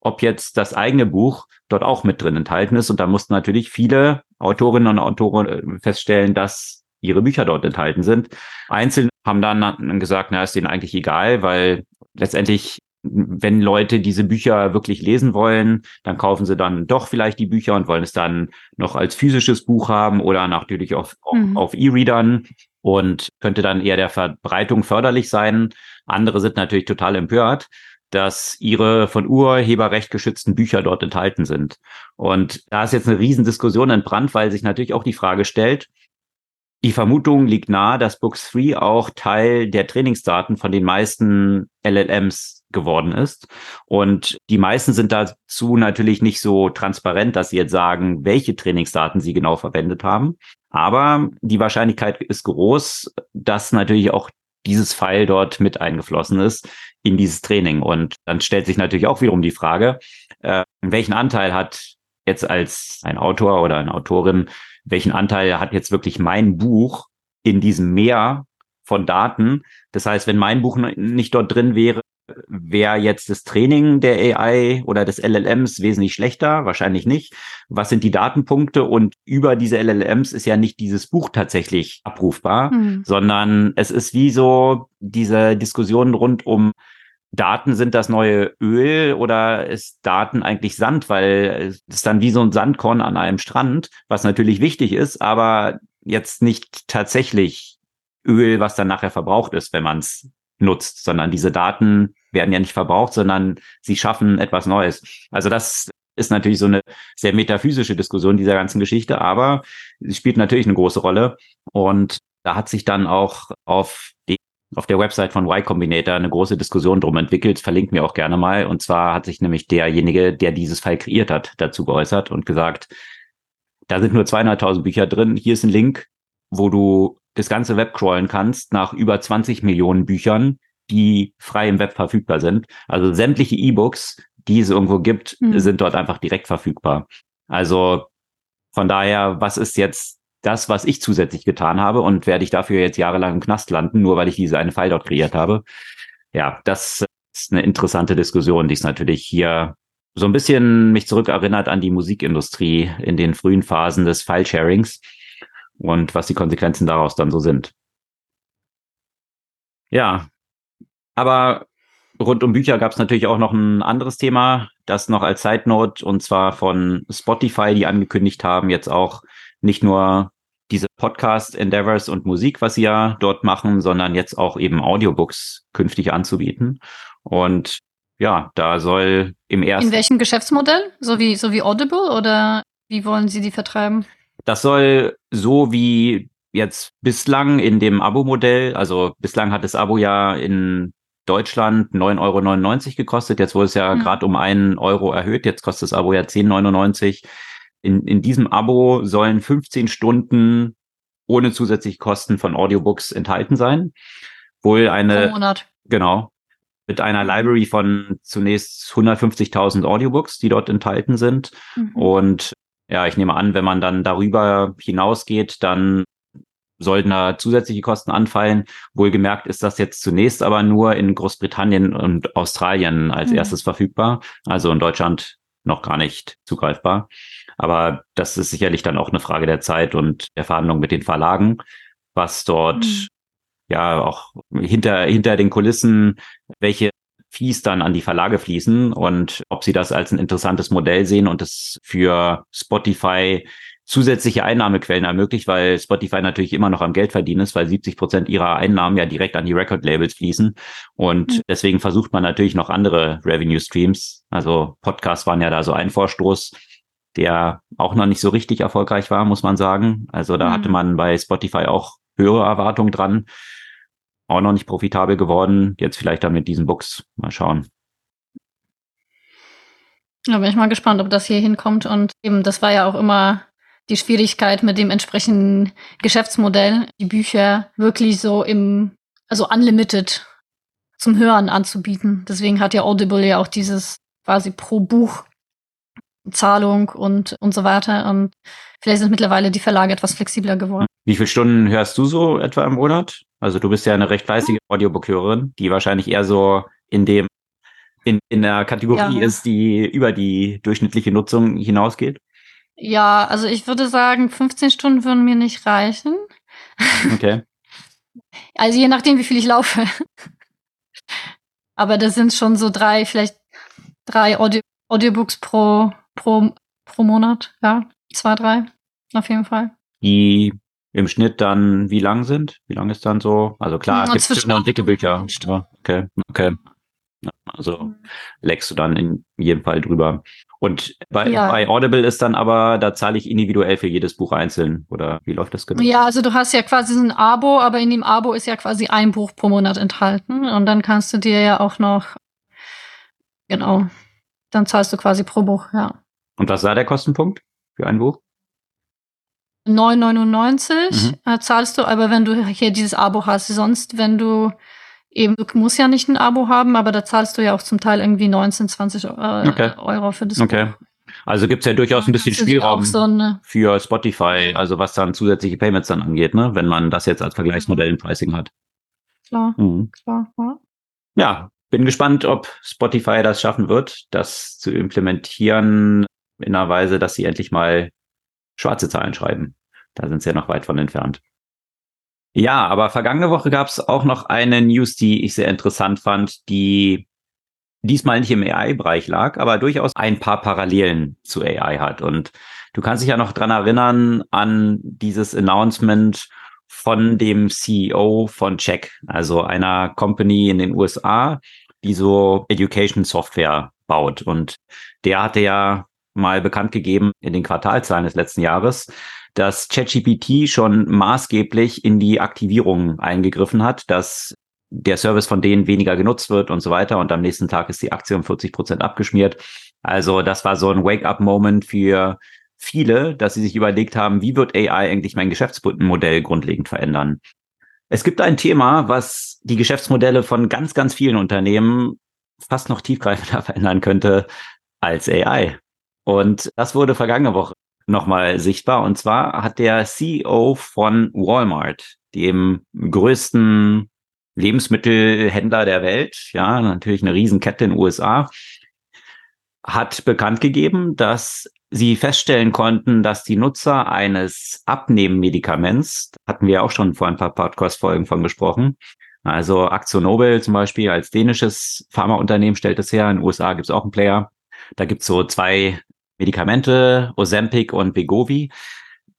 ob jetzt das eigene Buch dort auch mit drin enthalten ist. Und da mussten natürlich viele Autorinnen und Autoren äh, feststellen, dass ihre Bücher dort enthalten sind. Einzelne haben dann gesagt, na, ist denen eigentlich egal, weil letztendlich wenn Leute diese Bücher wirklich lesen wollen, dann kaufen sie dann doch vielleicht die Bücher und wollen es dann noch als physisches Buch haben oder natürlich auf, mhm. auf E-Readern und könnte dann eher der Verbreitung förderlich sein. Andere sind natürlich total empört. dass ihre von Urheberrecht geschützten Bücher dort enthalten sind. Und da ist jetzt eine Riesendiskussion entbrannt, weil sich natürlich auch die Frage stellt, die Vermutung liegt nahe, dass Books 3 auch Teil der Trainingsdaten von den meisten LLMs geworden ist. Und die meisten sind dazu natürlich nicht so transparent, dass sie jetzt sagen, welche Trainingsdaten sie genau verwendet haben. Aber die Wahrscheinlichkeit ist groß, dass natürlich auch dieses File dort mit eingeflossen ist in dieses Training. Und dann stellt sich natürlich auch wiederum die Frage, äh, welchen Anteil hat jetzt als ein Autor oder eine Autorin welchen Anteil hat jetzt wirklich mein Buch in diesem Meer von Daten. Das heißt, wenn mein Buch nicht dort drin wäre, wäre jetzt das Training der AI oder des LLMs wesentlich schlechter? Wahrscheinlich nicht. Was sind die Datenpunkte? Und über diese LLMs ist ja nicht dieses Buch tatsächlich abrufbar, mhm. sondern es ist wie so diese Diskussion rund um Daten sind das neue Öl oder ist Daten eigentlich Sand, weil es ist dann wie so ein Sandkorn an einem Strand, was natürlich wichtig ist, aber jetzt nicht tatsächlich Öl, was dann nachher verbraucht ist, wenn man es nutzt, sondern diese Daten werden ja nicht verbraucht, sondern sie schaffen etwas Neues. Also das ist natürlich so eine sehr metaphysische Diskussion dieser ganzen Geschichte, aber sie spielt natürlich eine große Rolle und da hat sich dann auch auf die auf der Website von Y Combinator eine große Diskussion drum entwickelt. Verlinkt mir auch gerne mal. Und zwar hat sich nämlich derjenige, der dieses Fall kreiert hat, dazu geäußert und gesagt, da sind nur 200.000 Bücher drin. Hier ist ein Link, wo du das ganze Web crawlen kannst nach über 20 Millionen Büchern, die frei im Web verfügbar sind. Also sämtliche E-Books, die es irgendwo gibt, mhm. sind dort einfach direkt verfügbar. Also von daher, was ist jetzt das, was ich zusätzlich getan habe und werde ich dafür jetzt jahrelang im Knast landen, nur weil ich diese eine File dort kreiert habe. Ja, das ist eine interessante Diskussion, die ist natürlich hier so ein bisschen mich zurückerinnert an die Musikindustrie in den frühen Phasen des File-Sharings und was die Konsequenzen daraus dann so sind. Ja, aber rund um Bücher gab es natürlich auch noch ein anderes Thema, das noch als Side Note und zwar von Spotify, die angekündigt haben, jetzt auch nicht nur diese Podcast Endeavors und Musik, was sie ja dort machen, sondern jetzt auch eben Audiobooks künftig anzubieten. Und ja, da soll im ersten. In welchem Geschäftsmodell? So wie, so wie Audible oder wie wollen Sie die vertreiben? Das soll so wie jetzt bislang in dem Abo-Modell, also bislang hat das Abo ja in Deutschland 9,99 Euro gekostet. Jetzt wurde es ja mhm. gerade um einen Euro erhöht. Jetzt kostet das Abo ja 10,99 in, in diesem Abo sollen 15 Stunden ohne zusätzliche Kosten von Audiobooks enthalten sein. Wohl eine. Pro Monat. Genau. Mit einer Library von zunächst 150.000 Audiobooks, die dort enthalten sind. Mhm. Und ja, ich nehme an, wenn man dann darüber hinausgeht, dann sollten da zusätzliche Kosten anfallen. Wohlgemerkt ist das jetzt zunächst aber nur in Großbritannien und Australien als mhm. erstes verfügbar. Also in Deutschland noch gar nicht zugreifbar. Aber das ist sicherlich dann auch eine Frage der Zeit und der Verhandlung mit den Verlagen, was dort mhm. ja auch hinter, hinter den Kulissen, welche Fees dann an die Verlage fließen und ob sie das als ein interessantes Modell sehen und es für Spotify zusätzliche Einnahmequellen ermöglicht, weil Spotify natürlich immer noch am Geld verdienen ist, weil 70 Prozent ihrer Einnahmen ja direkt an die Record-Labels fließen. Und mhm. deswegen versucht man natürlich noch andere Revenue-Streams. Also Podcasts waren ja da so ein Vorstoß der auch noch nicht so richtig erfolgreich war, muss man sagen. Also da mhm. hatte man bei Spotify auch höhere Erwartungen dran. Auch noch nicht profitabel geworden. Jetzt vielleicht dann mit diesen Books. Mal schauen. Da bin ich mal gespannt, ob das hier hinkommt. Und eben, das war ja auch immer die Schwierigkeit mit dem entsprechenden Geschäftsmodell, die Bücher wirklich so im, also unlimited zum Hören anzubieten. Deswegen hat ja Audible ja auch dieses quasi pro Buch Zahlung und, und so weiter. Und vielleicht sind mittlerweile die Verlage etwas flexibler geworden. Wie viele Stunden hörst du so etwa im Monat? Also du bist ja eine recht fleißige Audiobook-Hörerin, die wahrscheinlich eher so in dem in, in der Kategorie ja. ist, die über die durchschnittliche Nutzung hinausgeht? Ja, also ich würde sagen, 15 Stunden würden mir nicht reichen. Okay. Also je nachdem, wie viel ich laufe. Aber das sind schon so drei, vielleicht drei Audio Audiobooks pro pro, pro Monat, ja. Zwei, drei, auf jeden Fall. Die im Schnitt dann wie lang sind? Wie lang ist dann so? Also klar, gibt es dünne und dicke Bücher. Okay, okay. Also leckst du dann in jedem Fall drüber. Und bei, ja. bei Audible ist dann aber, da zahle ich individuell für jedes Buch einzeln. Oder wie läuft das genau? Ja, also du hast ja quasi ein Abo, aber in dem Abo ist ja quasi ein Buch pro Monat enthalten. Und dann kannst du dir ja auch noch, genau, dann zahlst du quasi pro Buch, ja. Und was war der Kostenpunkt für ein Buch? 9,99 mhm. Äh, zahlst du, aber wenn du hier dieses Abo hast, sonst, wenn du eben, du musst ja nicht ein Abo haben, aber da zahlst du ja auch zum Teil irgendwie 19, 20 äh, okay. Euro für das okay. Buch. Also gibt's ja durchaus ein bisschen Spielraum so für Spotify, also was dann zusätzliche Payments dann angeht, ne? wenn man das jetzt als Vergleichsmodell im Pricing hat. Klar, mhm. klar. Ja. ja, bin gespannt, ob Spotify das schaffen wird, das zu implementieren in einer Weise, dass sie endlich mal schwarze Zahlen schreiben. Da sind sie ja noch weit von entfernt. Ja, aber vergangene Woche gab es auch noch eine News, die ich sehr interessant fand, die diesmal nicht im AI-Bereich lag, aber durchaus ein paar Parallelen zu AI hat. Und du kannst dich ja noch dran erinnern an dieses Announcement von dem CEO von Check, also einer Company in den USA, die so Education Software baut. Und der hatte ja mal bekannt gegeben in den Quartalzahlen des letzten Jahres, dass ChatGPT schon maßgeblich in die Aktivierung eingegriffen hat, dass der Service von denen weniger genutzt wird und so weiter. Und am nächsten Tag ist die Aktie um 40 Prozent abgeschmiert. Also das war so ein Wake-up-Moment für viele, dass sie sich überlegt haben, wie wird AI eigentlich mein Geschäftsmodell grundlegend verändern? Es gibt ein Thema, was die Geschäftsmodelle von ganz, ganz vielen Unternehmen fast noch tiefgreifender verändern könnte als AI. Und das wurde vergangene Woche nochmal sichtbar. Und zwar hat der CEO von Walmart, dem größten Lebensmittelhändler der Welt, ja, natürlich eine Riesenkette in den USA, hat bekannt gegeben, dass sie feststellen konnten, dass die Nutzer eines Abnehmmedikaments, hatten wir auch schon vor ein paar Podcast-Folgen von gesprochen, also Aktionobel zum Beispiel als dänisches Pharmaunternehmen stellt es her, in den USA gibt es auch einen Player, da gibt es so zwei Medikamente, Ozempic und Begovi,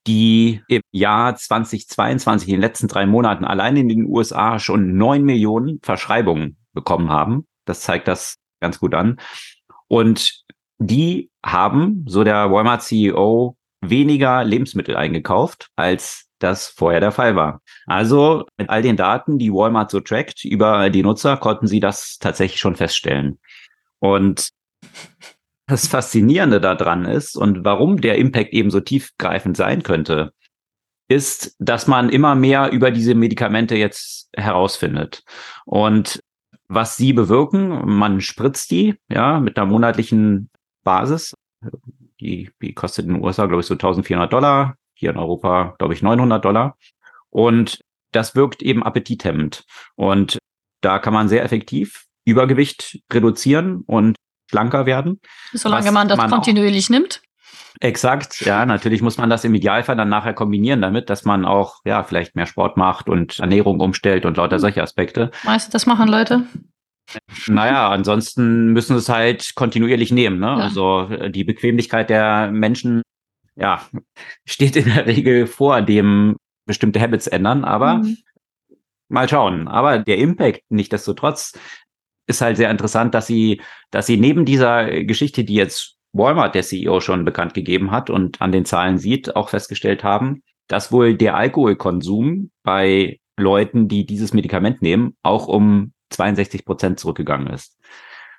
die im Jahr 2022, in den letzten drei Monaten, allein in den USA schon neun Millionen Verschreibungen bekommen haben. Das zeigt das ganz gut an. Und die haben, so der Walmart-CEO, weniger Lebensmittel eingekauft, als das vorher der Fall war. Also mit all den Daten, die Walmart so trackt über die Nutzer, konnten sie das tatsächlich schon feststellen. Und das Faszinierende daran ist und warum der Impact eben so tiefgreifend sein könnte, ist, dass man immer mehr über diese Medikamente jetzt herausfindet. Und was sie bewirken, man spritzt die, ja, mit einer monatlichen Basis. Die, die kostet in den USA, glaube ich, so 1400 Dollar. Hier in Europa, glaube ich, 900 Dollar. Und das wirkt eben appetithemmend. Und da kann man sehr effektiv Übergewicht reduzieren und schlanker werden. Solange man das man kontinuierlich nimmt. Exakt, ja, natürlich muss man das im Idealfall dann nachher kombinieren damit, dass man auch, ja, vielleicht mehr Sport macht und Ernährung umstellt und lauter hm. solche Aspekte. Weißt du, das machen Leute? Naja, ansonsten müssen sie es halt kontinuierlich nehmen. Ne? Ja. Also äh, die Bequemlichkeit der Menschen, ja, steht in der Regel vor dem bestimmte Habits ändern, aber mhm. mal schauen. Aber der Impact, nicht desto trotz, ist halt sehr interessant, dass sie, dass sie neben dieser Geschichte, die jetzt Walmart, der CEO, schon bekannt gegeben hat und an den Zahlen sieht, auch festgestellt haben, dass wohl der Alkoholkonsum bei Leuten, die dieses Medikament nehmen, auch um 62 Prozent zurückgegangen ist.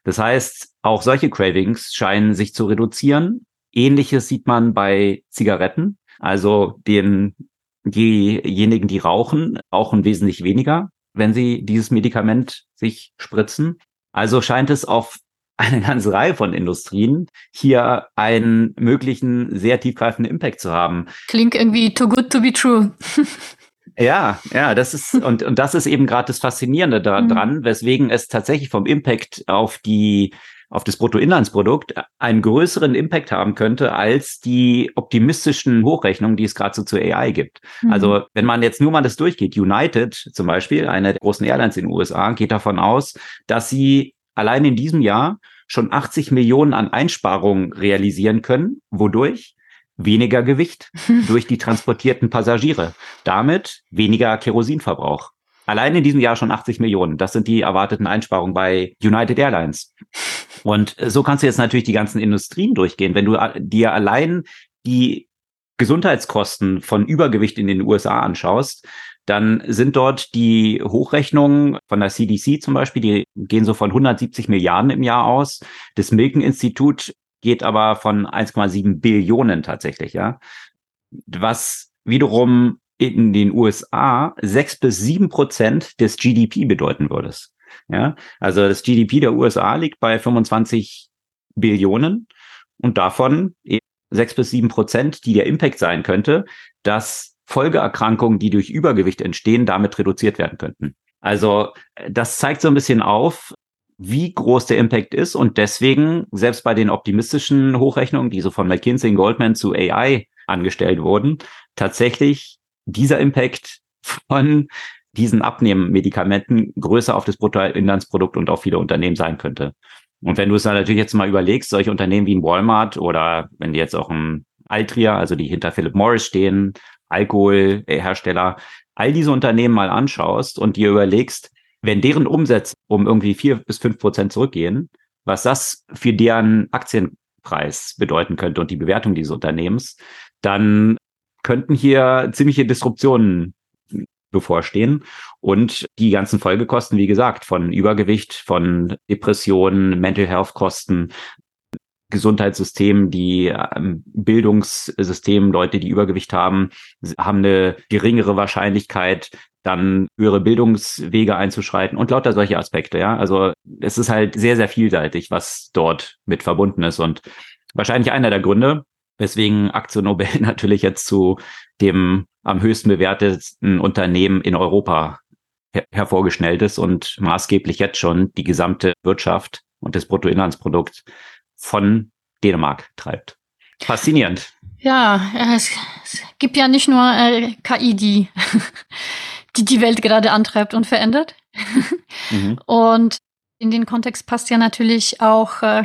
Das heißt, auch solche Cravings scheinen sich zu reduzieren. Ähnliches sieht man bei Zigaretten. Also den, diejenigen, die rauchen, rauchen wesentlich weniger wenn sie dieses Medikament sich spritzen. Also scheint es auf eine ganze Reihe von Industrien hier einen möglichen sehr tiefgreifenden Impact zu haben. Klingt irgendwie too good to be true. Ja, ja, das ist, und, und das ist eben gerade das Faszinierende daran, mhm. weswegen es tatsächlich vom Impact auf die auf das Bruttoinlandsprodukt einen größeren Impact haben könnte als die optimistischen Hochrechnungen, die es gerade so zur AI gibt. Mhm. Also wenn man jetzt nur mal das durchgeht, United zum Beispiel, eine der großen Airlines in den USA, geht davon aus, dass sie allein in diesem Jahr schon 80 Millionen an Einsparungen realisieren können. Wodurch? Weniger Gewicht durch die transportierten Passagiere. Damit weniger Kerosinverbrauch. Allein in diesem Jahr schon 80 Millionen. Das sind die erwarteten Einsparungen bei United Airlines. Und so kannst du jetzt natürlich die ganzen Industrien durchgehen. Wenn du dir allein die Gesundheitskosten von Übergewicht in den USA anschaust, dann sind dort die Hochrechnungen von der CDC zum Beispiel, die gehen so von 170 Milliarden im Jahr aus. Das Milken-Institut geht aber von 1,7 Billionen tatsächlich, ja. Was wiederum in den USA sechs bis sieben Prozent des GDP bedeuten würde. Ja, also das GDP der USA liegt bei 25 Billionen und davon sechs bis sieben Prozent, die der Impact sein könnte, dass Folgeerkrankungen, die durch Übergewicht entstehen, damit reduziert werden könnten. Also das zeigt so ein bisschen auf, wie groß der Impact ist und deswegen selbst bei den optimistischen Hochrechnungen, die so von McKinsey und Goldman zu AI angestellt wurden, tatsächlich dieser Impact von diesen Abnehmmedikamenten größer auf das Bruttoinlandsprodukt und auf viele Unternehmen sein könnte. Und wenn du es dann natürlich jetzt mal überlegst, solche Unternehmen wie ein Walmart oder wenn die jetzt auch ein Altria, also die hinter Philip Morris stehen, Alkoholhersteller, all diese Unternehmen mal anschaust und dir überlegst, wenn deren Umsätze um irgendwie vier bis fünf Prozent zurückgehen, was das für deren Aktienpreis bedeuten könnte und die Bewertung dieses Unternehmens, dann könnten hier ziemliche Disruptionen bevorstehen. Und die ganzen Folgekosten, wie gesagt, von Übergewicht, von Depressionen, Mental Health Kosten, Gesundheitssystemen, die ähm, Bildungssystemen, Leute, die Übergewicht haben, haben eine geringere Wahrscheinlichkeit, dann höhere Bildungswege einzuschreiten und lauter solche Aspekte, ja. Also es ist halt sehr, sehr vielseitig, was dort mit verbunden ist. Und wahrscheinlich einer der Gründe, weswegen Aktion Nobel natürlich jetzt zu dem am höchsten bewerteten Unternehmen in Europa her hervorgeschnellt ist und maßgeblich jetzt schon die gesamte Wirtschaft und das Bruttoinlandsprodukt von Dänemark treibt. Faszinierend. Ja, es, es gibt ja nicht nur äh, KI, die, die die Welt gerade antreibt und verändert. Mhm. Und in den Kontext passt ja natürlich auch äh,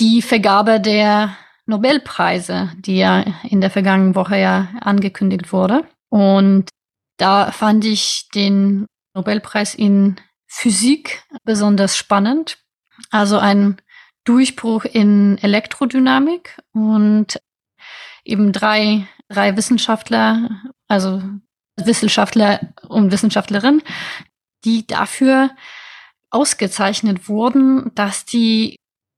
die Vergabe der Nobelpreise, die ja in der vergangenen Woche ja angekündigt wurde. Und da fand ich den Nobelpreis in Physik besonders spannend. Also ein Durchbruch in Elektrodynamik und eben drei, drei Wissenschaftler, also Wissenschaftler und Wissenschaftlerinnen, die dafür ausgezeichnet wurden, dass die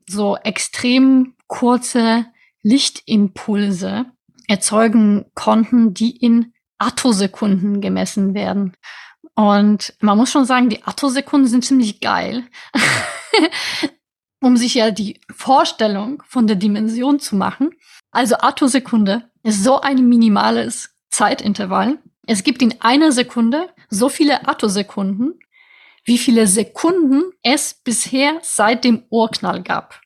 so extrem kurze Lichtimpulse erzeugen konnten, die in Attosekunden gemessen werden. Und man muss schon sagen, die Attosekunden sind ziemlich geil, um sich ja die Vorstellung von der Dimension zu machen. Also Attosekunde ist so ein minimales Zeitintervall. Es gibt in einer Sekunde so viele Attosekunden, wie viele Sekunden es bisher seit dem Urknall gab.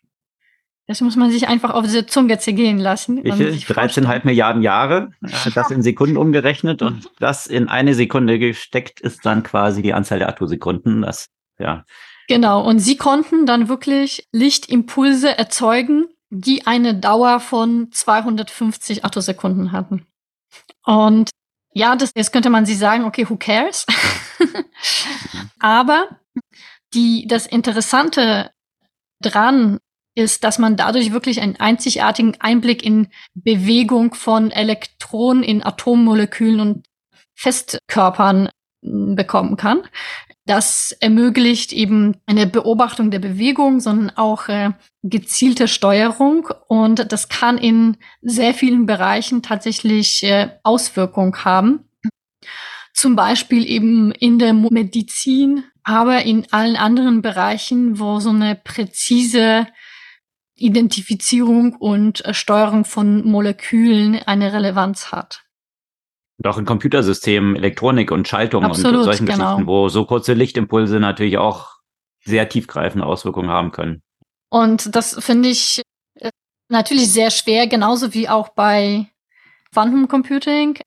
Das muss man sich einfach auf diese Zunge zergehen lassen. Ich, 13,5 Milliarden Jahre, äh, das in Sekunden umgerechnet und das in eine Sekunde gesteckt ist dann quasi die Anzahl der Attosekunden. Das, ja. Genau. Und sie konnten dann wirklich Lichtimpulse erzeugen, die eine Dauer von 250 Attosekunden hatten. Und ja, das, jetzt könnte man sie sagen, okay, who cares? Aber die, das Interessante dran ist, dass man dadurch wirklich einen einzigartigen Einblick in Bewegung von Elektronen in Atommolekülen und Festkörpern bekommen kann. Das ermöglicht eben eine Beobachtung der Bewegung, sondern auch äh, gezielte Steuerung. Und das kann in sehr vielen Bereichen tatsächlich äh, Auswirkungen haben. Zum Beispiel eben in der Medizin, aber in allen anderen Bereichen, wo so eine präzise Identifizierung und äh, Steuerung von Molekülen eine Relevanz hat. Und auch in Computersystemen, Elektronik und Schaltung Absolut, und solchen genau. Geschichten, wo so kurze Lichtimpulse natürlich auch sehr tiefgreifende Auswirkungen haben können. Und das finde ich äh, natürlich sehr schwer, genauso wie auch bei Quantum Computing.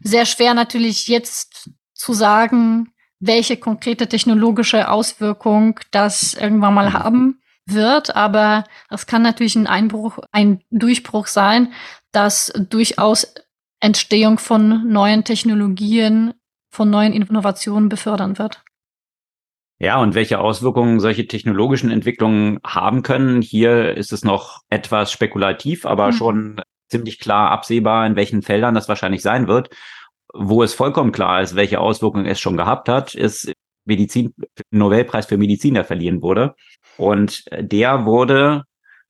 Sehr schwer natürlich jetzt zu sagen, welche konkrete technologische Auswirkung das irgendwann mal mhm. haben wird, aber das kann natürlich ein Einbruch, ein Durchbruch sein, dass durchaus Entstehung von neuen Technologien von neuen Innovationen befördern wird. Ja, und welche Auswirkungen solche technologischen Entwicklungen haben können, hier ist es noch etwas spekulativ, aber mhm. schon ziemlich klar absehbar, in welchen Feldern das wahrscheinlich sein wird. Wo es vollkommen klar ist, welche Auswirkungen es schon gehabt hat, ist Medizin, Nobelpreis für Medizin, der verliehen wurde. Und der wurde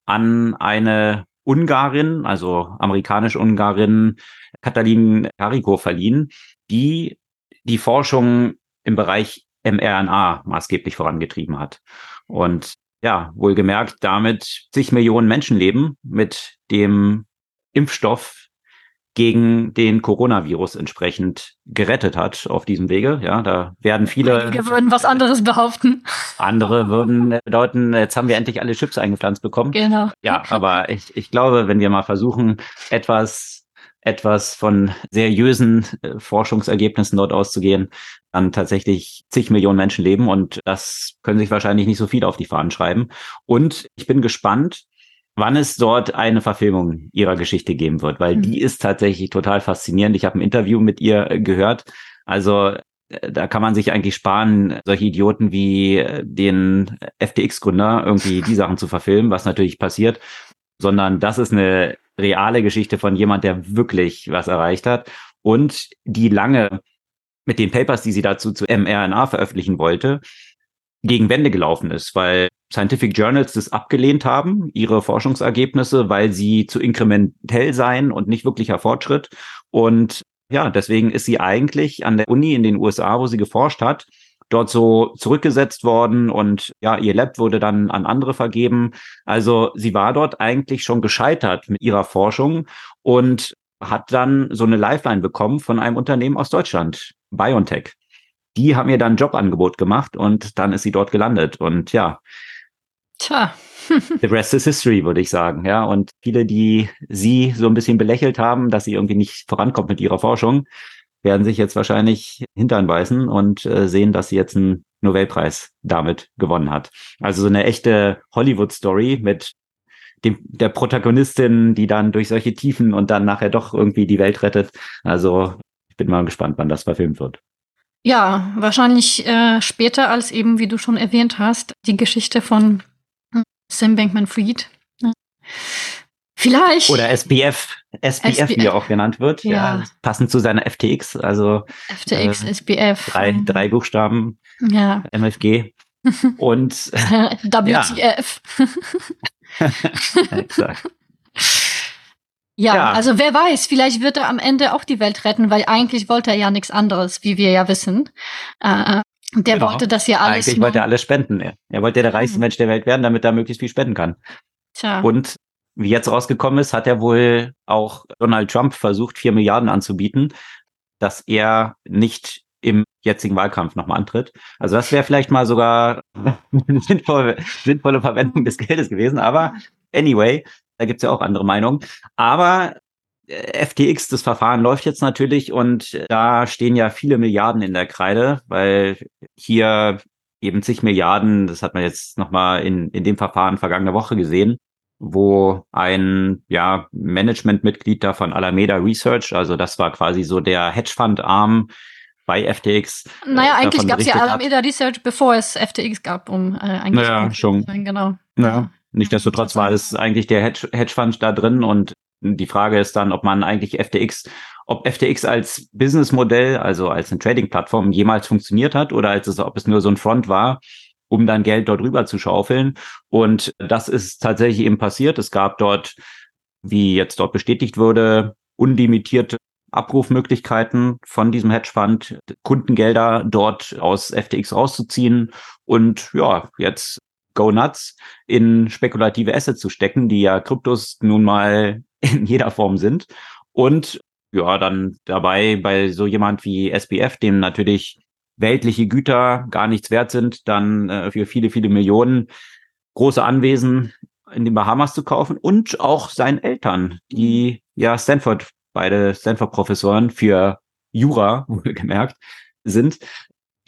an eine Ungarin, also amerikanisch-Ungarin, Katalin Kariko verliehen, die die Forschung im Bereich mRNA maßgeblich vorangetrieben hat. Und ja, wohlgemerkt damit zig Millionen Menschenleben mit dem Impfstoff gegen den Coronavirus entsprechend gerettet hat auf diesem Wege. Ja, da werden viele. Einige würden was anderes behaupten. Andere würden bedeuten, jetzt haben wir endlich alle Chips eingepflanzt bekommen. Genau. Ja, aber ich, ich glaube, wenn wir mal versuchen, etwas etwas von seriösen äh, Forschungsergebnissen dort auszugehen, dann tatsächlich zig Millionen Menschen leben und das können sich wahrscheinlich nicht so viel auf die Fahnen schreiben. Und ich bin gespannt, wann es dort eine Verfilmung ihrer Geschichte geben wird, weil mhm. die ist tatsächlich total faszinierend. Ich habe ein Interview mit ihr äh, gehört. Also äh, da kann man sich eigentlich sparen, solche Idioten wie äh, den FTX-Gründer irgendwie die Sachen zu verfilmen, was natürlich passiert, sondern das ist eine reale Geschichte von jemand, der wirklich was erreicht hat und die lange mit den Papers, die sie dazu zu mRNA veröffentlichen wollte, gegen Wände gelaufen ist, weil Scientific Journals das abgelehnt haben, ihre Forschungsergebnisse, weil sie zu inkrementell seien und nicht wirklicher Fortschritt. Und ja, deswegen ist sie eigentlich an der Uni in den USA, wo sie geforscht hat, dort so zurückgesetzt worden und ja, ihr Lab wurde dann an andere vergeben. Also sie war dort eigentlich schon gescheitert mit ihrer Forschung und hat dann so eine Lifeline bekommen von einem Unternehmen aus Deutschland, BioNTech die haben ihr dann ein Jobangebot gemacht und dann ist sie dort gelandet. Und ja. Tja. The rest is history, würde ich sagen. Ja, und viele, die sie so ein bisschen belächelt haben, dass sie irgendwie nicht vorankommt mit ihrer Forschung, werden sich jetzt wahrscheinlich hintern beißen und äh, sehen, dass sie jetzt einen Nobelpreis damit gewonnen hat. Also so eine echte Hollywood-Story mit dem, der Protagonistin, die dann durch solche Tiefen und dann nachher doch irgendwie die Welt rettet. Also ich bin mal gespannt, wann das verfilmt wird. Ja, wahrscheinlich äh, später als eben, wie du schon erwähnt hast, die Geschichte von hm, Sam Bankman-Fried. Vielleicht. Oder SPF, SPF, SPF, wie er auch genannt wird. Ja. ja. Passend zu seiner FTX, also. FTX, äh, SPF. Drei, mhm. drei Buchstaben. Ja. MFG. Und. WTF. Exakt. Ja, ja, also wer weiß, vielleicht wird er am Ende auch die Welt retten, weil eigentlich wollte er ja nichts anderes, wie wir ja wissen. Äh, der genau. wollte das ja alles. Eigentlich wollte er alles spenden. Er, wollte der reichste mhm. Mensch der Welt werden, damit er möglichst viel spenden kann. Tja. Und wie jetzt rausgekommen ist, hat er wohl auch Donald Trump versucht, vier Milliarden anzubieten, dass er nicht im jetzigen Wahlkampf nochmal antritt. Also das wäre vielleicht mal sogar eine sinnvolle, sinnvolle Verwendung des Geldes gewesen. Aber anyway, da gibt's ja auch andere Meinungen. Aber äh, FTX, das Verfahren läuft jetzt natürlich und da stehen ja viele Milliarden in der Kreide, weil hier eben zig Milliarden, das hat man jetzt nochmal in, in dem Verfahren vergangene Woche gesehen, wo ein ja, Managementmitglied da von Alameda Research, also das war quasi so der Hedgefund-Arm bei FTX. Äh, naja, eigentlich gab es ja Alameda hat. Research, bevor es FTX gab, um äh, eigentlich naja, schon. Genau. Ja. Nichtsdestotrotz war es eigentlich der Hedge Hedgefonds da drin und die Frage ist dann, ob man eigentlich FTX, ob FTX als Businessmodell, also als eine Trading-Plattform jemals funktioniert hat oder als es, ob es nur so ein Front war, um dann Geld dort rüber zu schaufeln. Und das ist tatsächlich eben passiert. Es gab dort, wie jetzt dort bestätigt wurde, unlimitierte Abrufmöglichkeiten von diesem Hedgefonds, Kundengelder dort aus FTX rauszuziehen. Und ja, jetzt go nuts in spekulative Assets zu stecken, die ja Kryptos nun mal in jeder Form sind. Und ja, dann dabei bei so jemand wie SBF, dem natürlich weltliche Güter gar nichts wert sind, dann äh, für viele, viele Millionen große Anwesen in den Bahamas zu kaufen und auch seinen Eltern, die ja Stanford, beide Stanford-Professoren für Jura, wohlgemerkt, sind,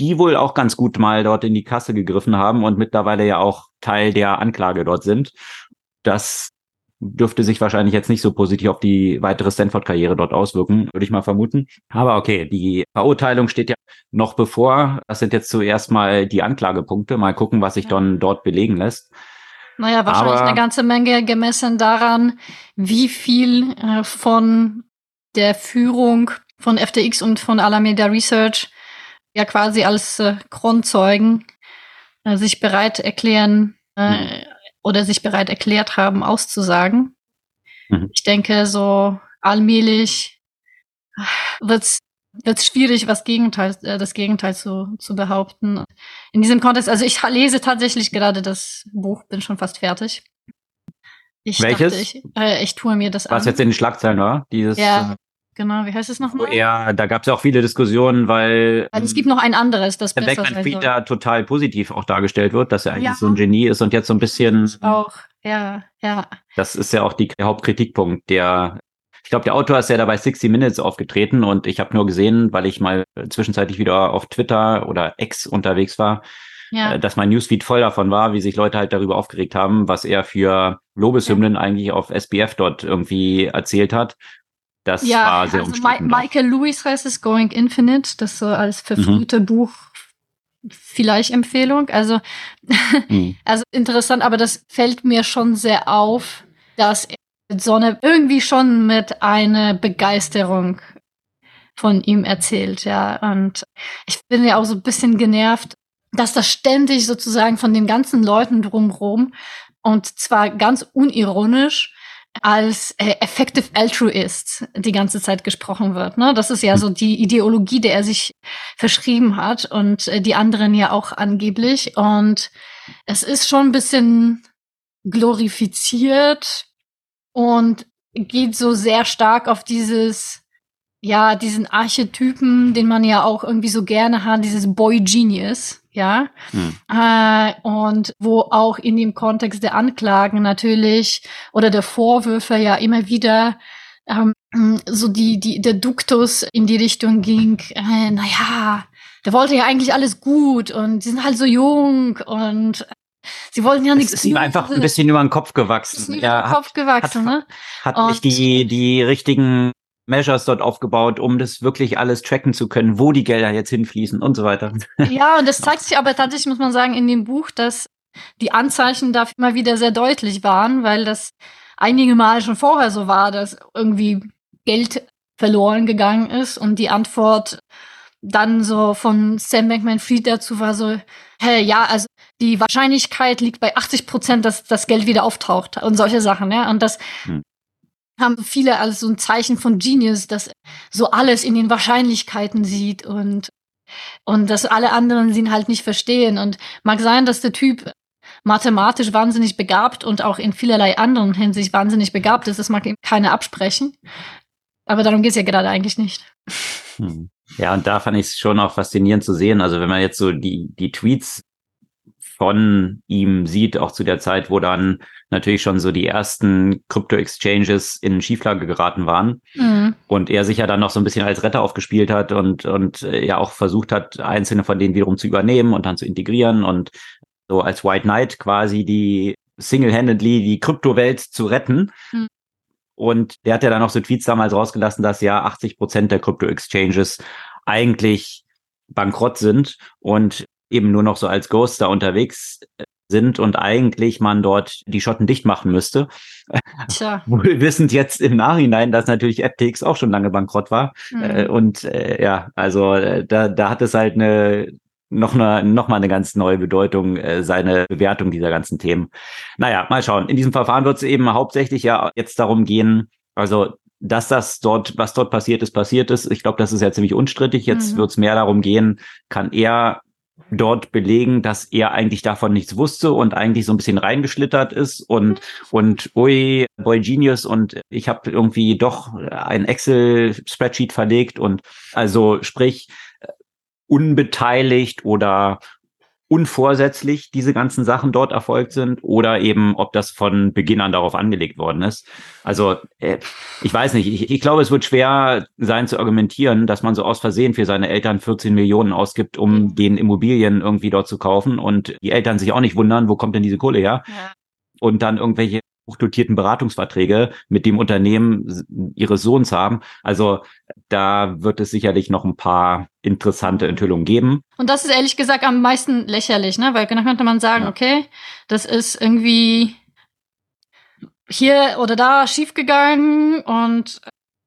die wohl auch ganz gut mal dort in die Kasse gegriffen haben und mittlerweile ja auch Teil der Anklage dort sind. Das dürfte sich wahrscheinlich jetzt nicht so positiv auf die weitere Stanford-Karriere dort auswirken, würde ich mal vermuten. Aber okay, die Verurteilung steht ja noch bevor. Das sind jetzt zuerst mal die Anklagepunkte. Mal gucken, was sich ja. dann dort belegen lässt. Naja, wahrscheinlich Aber, eine ganze Menge gemessen daran, wie viel äh, von der Führung von FTX und von Alameda Research ja quasi als äh, Grundzeugen äh, sich bereit erklären äh, mhm. oder sich bereit erklärt haben, auszusagen. Mhm. Ich denke, so allmählich wird es wird schwierig, was Gegenteil, äh, das Gegenteil zu, zu behaupten. In diesem Kontext, also ich lese tatsächlich gerade das Buch, bin schon fast fertig. Ich Welches? Dachte, ich, äh, ich tue mir das Was an. Was jetzt in den Schlagzeilen war? Dieses, ja, äh, genau. Wie heißt es nochmal? Ja, da gab es ja auch viele Diskussionen, weil. Also es gibt noch ein anderes, das der Backman Fried da total positiv auch dargestellt wird, dass er eigentlich ja. so ein Genie ist und jetzt so ein bisschen. Auch, ja, ja. Das ist ja auch die, der Hauptkritikpunkt, der ich glaube, der Autor ist ja dabei 60 Minutes aufgetreten und ich habe nur gesehen, weil ich mal zwischenzeitlich wieder auf Twitter oder X unterwegs war, ja. äh, dass mein Newsfeed voll davon war, wie sich Leute halt darüber aufgeregt haben, was er für Lobeshymnen ja. eigentlich auf SBF dort irgendwie erzählt hat. Das ja, war sehr also umstritten. Ma Michael Lewis heißt es Going Infinite, das so als verfrühte mhm. Buch vielleicht Empfehlung. Also, mhm. also interessant, aber das fällt mir schon sehr auf, dass Sonne irgendwie schon mit einer Begeisterung von ihm erzählt, ja. Und ich bin ja auch so ein bisschen genervt, dass das ständig sozusagen von den ganzen Leuten drumherum und zwar ganz unironisch als äh, Effective Altruist die ganze Zeit gesprochen wird. Ne? Das ist ja so die Ideologie, der er sich verschrieben hat und äh, die anderen ja auch angeblich. Und es ist schon ein bisschen glorifiziert, und geht so sehr stark auf dieses, ja, diesen Archetypen, den man ja auch irgendwie so gerne hat, dieses Boy Genius, ja, hm. äh, und wo auch in dem Kontext der Anklagen natürlich oder der Vorwürfe ja immer wieder ähm, so die, die, der Duktus in die Richtung ging, äh, naja, der wollte ja eigentlich alles gut und sie sind halt so jung und Sie wollten ja nichts. Es ist ihm einfach ein bisschen über den Kopf gewachsen. Ist über den Kopf gewachsen, hat, ne? Hat nicht die, die richtigen Measures dort aufgebaut, um das wirklich alles tracken zu können, wo die Gelder jetzt hinfließen und so weiter. Ja, und das zeigt sich aber tatsächlich, muss man sagen, in dem Buch, dass die Anzeichen da immer wieder sehr deutlich waren, weil das einige Mal schon vorher so war, dass irgendwie Geld verloren gegangen ist und die Antwort dann so von Sam Bankman-Fried dazu war so, hey, ja, also die Wahrscheinlichkeit liegt bei 80 Prozent, dass das Geld wieder auftaucht und solche Sachen, ja. Und das hm. Haben viele als so ein Zeichen von Genius, dass so alles in den Wahrscheinlichkeiten sieht und und dass alle anderen sie halt nicht verstehen. Und mag sein, dass der Typ mathematisch wahnsinnig begabt und auch in vielerlei anderen Hinsicht wahnsinnig begabt ist. Das mag ihm keiner absprechen. Aber darum geht es ja gerade eigentlich nicht. Hm. Ja, und da fand ich es schon auch faszinierend zu sehen. Also wenn man jetzt so die, die Tweets von ihm sieht, auch zu der Zeit, wo dann natürlich schon so die ersten Krypto-Exchanges in Schieflage geraten waren mhm. und er sich ja dann noch so ein bisschen als Retter aufgespielt hat und, und äh, ja auch versucht hat, einzelne von denen wiederum zu übernehmen und dann zu integrieren und so als White Knight quasi die single-handedly die Kryptowelt zu retten. Mhm. Und der hat ja dann auch so Tweets damals rausgelassen, dass ja 80 Prozent der Crypto-Exchanges eigentlich bankrott sind und eben nur noch so als Ghost da unterwegs äh, sind und eigentlich man dort die Schotten dicht machen müsste. Tja. Wohl wissend jetzt im Nachhinein, dass natürlich FTX auch schon lange bankrott war. Mhm. und äh, ja, also äh, da, da hat es halt eine noch eine, noch mal eine ganz neue Bedeutung, äh, seine Bewertung dieser ganzen Themen. Naja, mal schauen. In diesem Verfahren wird es eben hauptsächlich ja jetzt darum gehen, also dass das dort, was dort passiert ist, passiert ist. Ich glaube, das ist ja ziemlich unstrittig. Jetzt mhm. wird es mehr darum gehen, kann er dort belegen, dass er eigentlich davon nichts wusste und eigentlich so ein bisschen reingeschlittert ist und mhm. und ui, Boy Genius und ich habe irgendwie doch ein Excel Spreadsheet verlegt und also sprich unbeteiligt oder unvorsätzlich diese ganzen Sachen dort erfolgt sind oder eben, ob das von Beginn an darauf angelegt worden ist. Also äh, ich weiß nicht, ich, ich glaube, es wird schwer sein zu argumentieren, dass man so aus Versehen für seine Eltern 14 Millionen ausgibt, um den Immobilien irgendwie dort zu kaufen und die Eltern sich auch nicht wundern, wo kommt denn diese Kohle her? Ja. Und dann irgendwelche hochdotierten Beratungsverträge mit dem Unternehmen ihres Sohns haben. Also da wird es sicherlich noch ein paar interessante Enthüllungen geben. Und das ist ehrlich gesagt am meisten lächerlich, ne? Weil dann könnte man sagen, ja. okay, das ist irgendwie hier oder da schiefgegangen und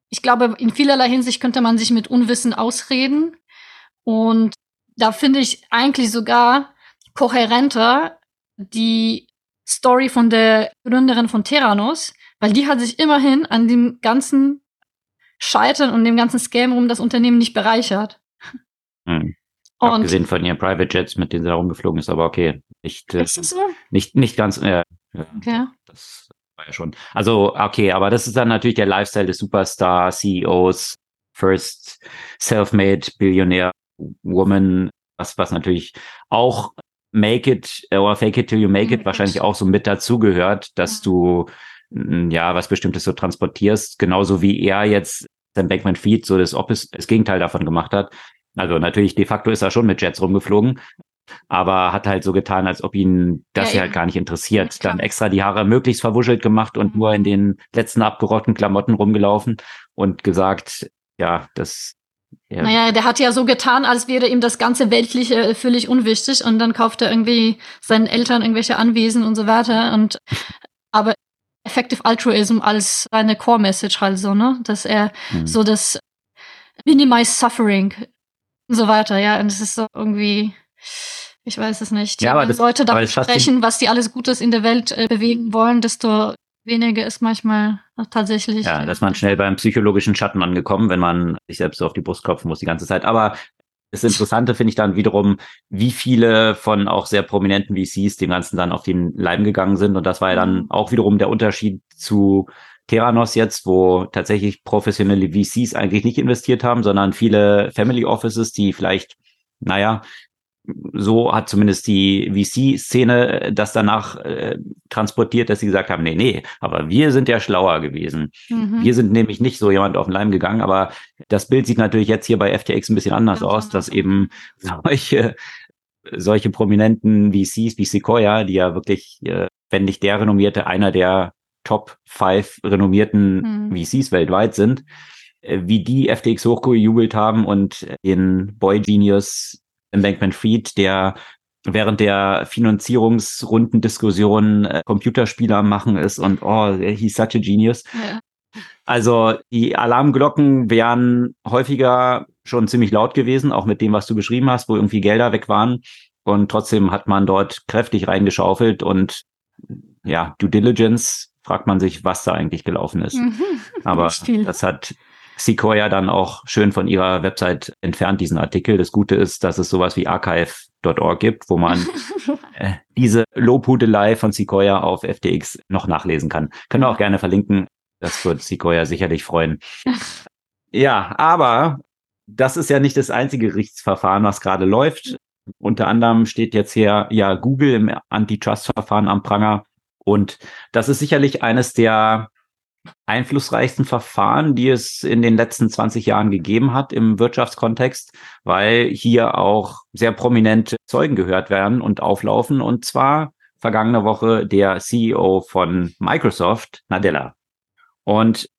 ich glaube, in vielerlei Hinsicht könnte man sich mit Unwissen ausreden. Und da finde ich eigentlich sogar kohärenter die Story von der Gründerin von Terranos, weil die hat sich immerhin an dem ganzen Scheitern und dem ganzen Scam um das Unternehmen nicht bereichert. Hm. Und Abgesehen von ihren Private Jets, mit denen sie da rumgeflogen ist, aber okay. Nicht, äh, ist das so? nicht, nicht ganz, äh, ja, okay. Das war ja schon. Also, okay, aber das ist dann natürlich der Lifestyle des Superstar, CEOs, First Self-Made Billionaire Woman, was, was natürlich auch Make it or Fake it till you make it wahrscheinlich auch so mit dazugehört, dass du ja was Bestimmtes so transportierst, genauso wie er jetzt sein Bankman Feed so das, Opis, das Gegenteil davon gemacht hat. Also natürlich de facto ist er schon mit Jets rumgeflogen, aber hat halt so getan, als ob ihn das ja, halt gar nicht interessiert. Ja, Dann extra die Haare möglichst verwuschelt gemacht und mhm. nur in den letzten abgerotteten Klamotten rumgelaufen und gesagt, ja, das ja. Naja, der hat ja so getan, als wäre ihm das ganze Weltliche äh, völlig unwichtig und dann kauft er irgendwie seinen Eltern irgendwelche Anwesen und so weiter und aber Effective Altruism als seine Core Message halt so, ne, dass er mhm. so das Minimize Suffering und so weiter, ja, und es ist so irgendwie ich weiß es nicht. Ja, aber Wenn das, Leute davon sprechen, was die alles Gutes in der Welt äh, bewegen wollen, desto weniger ist manchmal tatsächlich. Ja, dass man schnell beim psychologischen Schatten angekommen, wenn man sich selbst so auf die Brust klopfen muss die ganze Zeit. Aber das Interessante finde ich dann wiederum, wie viele von auch sehr prominenten VCs dem Ganzen dann auf den Leim gegangen sind. Und das war ja dann mhm. auch wiederum der Unterschied zu Terranos jetzt, wo tatsächlich professionelle VCs eigentlich nicht investiert haben, sondern viele Family Offices, die vielleicht, naja, so hat zumindest die VC-Szene äh, das danach äh, transportiert, dass sie gesagt haben, nee, nee, aber wir sind ja schlauer gewesen. Mhm. Wir sind nämlich nicht so jemand auf den Leim gegangen, aber das Bild sieht natürlich jetzt hier bei FTX ein bisschen anders aus, genau. dass eben solche, solche prominenten VCs wie Sequoia, die ja wirklich, äh, wenn nicht der renommierte, einer der Top 5 renommierten mhm. VCs weltweit sind, äh, wie die FTX hochgejubelt haben und den Boy Genius im Bankman Fried, der während der Finanzierungsrundendiskussion äh, Computerspieler machen ist und oh, he's such a genius. Ja. Also die Alarmglocken wären häufiger schon ziemlich laut gewesen, auch mit dem, was du beschrieben hast, wo irgendwie Gelder weg waren. Und trotzdem hat man dort kräftig reingeschaufelt und ja, Due Diligence fragt man sich, was da eigentlich gelaufen ist. Mhm. Aber das hat Sequoia dann auch schön von ihrer Website entfernt, diesen Artikel. Das Gute ist, dass es sowas wie archive.org gibt, wo man äh, diese Lobhudelei von Sequoia auf FTX noch nachlesen kann. Können wir auch gerne verlinken. Das wird Sequoia sicherlich freuen. Ja, aber das ist ja nicht das einzige Gerichtsverfahren, was gerade läuft. Unter anderem steht jetzt hier ja Google im Antitrust-Verfahren am Pranger. Und das ist sicherlich eines der einflussreichsten Verfahren, die es in den letzten 20 Jahren gegeben hat im Wirtschaftskontext, weil hier auch sehr prominente Zeugen gehört werden und auflaufen. Und zwar vergangene Woche der CEO von Microsoft, Nadella. Und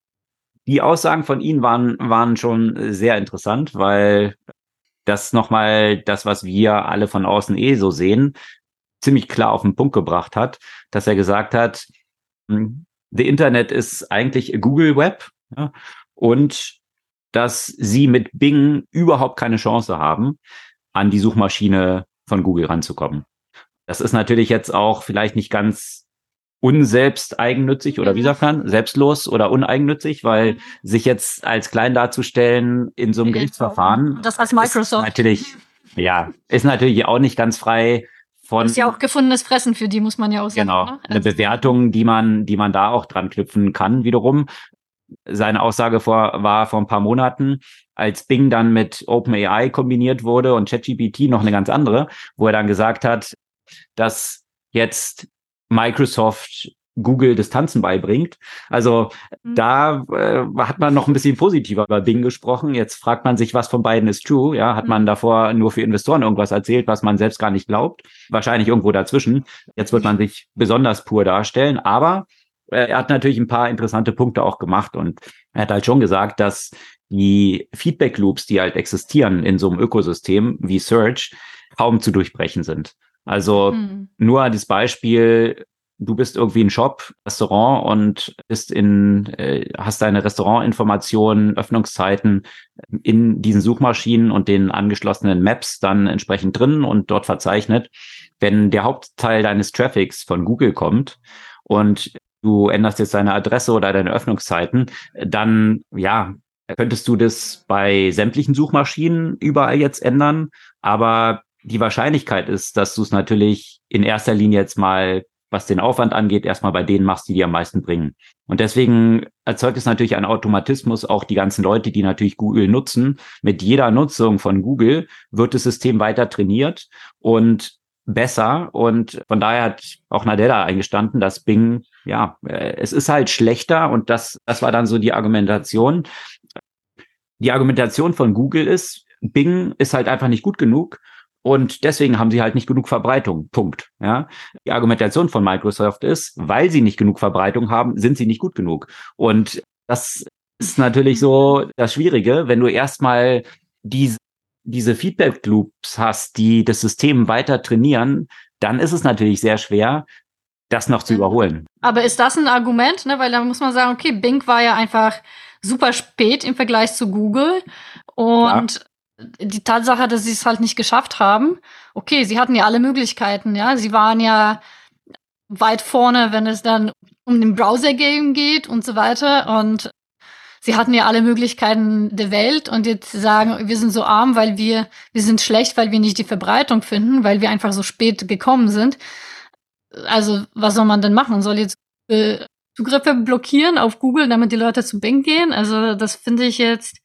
die Aussagen von ihm waren, waren schon sehr interessant, weil das nochmal das, was wir alle von außen eh so sehen, ziemlich klar auf den Punkt gebracht hat, dass er gesagt hat, hm, The Internet ist eigentlich Google Web ja, und dass sie mit Bing überhaupt keine Chance haben, an die Suchmaschine von Google ranzukommen. Das ist natürlich jetzt auch vielleicht nicht ganz unselbst eigennützig oder wie sagt man, selbstlos oder uneigennützig, weil sich jetzt als klein darzustellen in so einem Gerichtsverfahren. Das als Microsoft. natürlich, ja, ist natürlich auch nicht ganz frei von. Das ist ja auch gefundenes Fressen für die, muss man ja auch sagen. Genau. Ne? Eine Bewertung, die man, die man da auch dran knüpfen kann, wiederum. Seine Aussage vor, war vor ein paar Monaten, als Bing dann mit OpenAI kombiniert wurde und ChatGPT noch eine ganz andere, wo er dann gesagt hat, dass jetzt Microsoft Google Distanzen beibringt. Also mhm. da äh, hat man noch ein bisschen positiver über Bing gesprochen. Jetzt fragt man sich, was von beiden ist true. Ja, hat mhm. man davor nur für Investoren irgendwas erzählt, was man selbst gar nicht glaubt? Wahrscheinlich irgendwo dazwischen. Jetzt wird man sich besonders pur darstellen. Aber er hat natürlich ein paar interessante Punkte auch gemacht und er hat halt schon gesagt, dass die Feedback Loops, die halt existieren in so einem Ökosystem wie Search, kaum zu durchbrechen sind. Also hm. nur das Beispiel, du bist irgendwie ein Shop, Restaurant und bist in, äh, hast deine Restaurantinformationen, Öffnungszeiten in diesen Suchmaschinen und den angeschlossenen Maps dann entsprechend drin und dort verzeichnet. Wenn der Hauptteil deines Traffics von Google kommt und du änderst jetzt deine Adresse oder deine Öffnungszeiten, dann ja, könntest du das bei sämtlichen Suchmaschinen überall jetzt ändern, aber die Wahrscheinlichkeit ist, dass du es natürlich in erster Linie jetzt mal, was den Aufwand angeht, erstmal bei denen machst, die dir am meisten bringen. Und deswegen erzeugt es natürlich einen Automatismus, auch die ganzen Leute, die natürlich Google nutzen. Mit jeder Nutzung von Google wird das System weiter trainiert und besser. Und von daher hat auch Nadella eingestanden, dass Bing, ja, äh, es ist halt schlechter. Und das, das war dann so die Argumentation. Die Argumentation von Google ist, Bing ist halt einfach nicht gut genug und deswegen haben sie halt nicht genug Verbreitung. Punkt. Ja. Die Argumentation von Microsoft ist, weil sie nicht genug Verbreitung haben, sind sie nicht gut genug. Und das ist natürlich so das Schwierige, wenn du erstmal diese, diese Feedback Loops hast, die das System weiter trainieren, dann ist es natürlich sehr schwer, das noch zu überholen. Aber ist das ein Argument? Ne? Weil da muss man sagen, okay, Bing war ja einfach super spät im Vergleich zu Google. Und die Tatsache, dass sie es halt nicht geschafft haben, okay, sie hatten ja alle Möglichkeiten, ja. Sie waren ja weit vorne, wenn es dann um den Browser-Game geht und so weiter. Und sie hatten ja alle Möglichkeiten der Welt und jetzt sagen, wir sind so arm, weil wir, wir sind schlecht, weil wir nicht die Verbreitung finden, weil wir einfach so spät gekommen sind. Also, was soll man denn machen? Soll jetzt äh, Zugriffe blockieren auf Google, damit die Leute zu Bing gehen? Also, das finde ich jetzt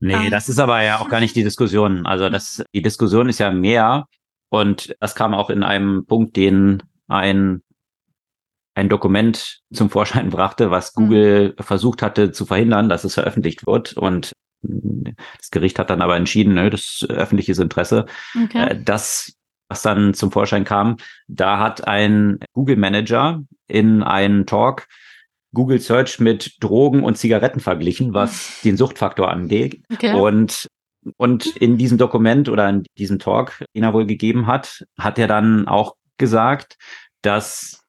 Nee, das ist aber ja auch gar nicht die Diskussion. Also das, die Diskussion ist ja mehr und das kam auch in einem Punkt, den ein ein Dokument zum Vorschein brachte, was mhm. Google mhm. versucht hatte zu verhindern, dass es veröffentlicht wird. Und das Gericht hat dann aber entschieden, ne, das öffentliches Interesse. Okay. Äh, das, was dann zum Vorschein kam, da hat ein Google Manager in einem Talk Google Search mit Drogen und Zigaretten verglichen, was den Suchtfaktor angeht. Okay. Und und in diesem Dokument oder in diesem Talk, den er wohl gegeben hat, hat er dann auch gesagt, dass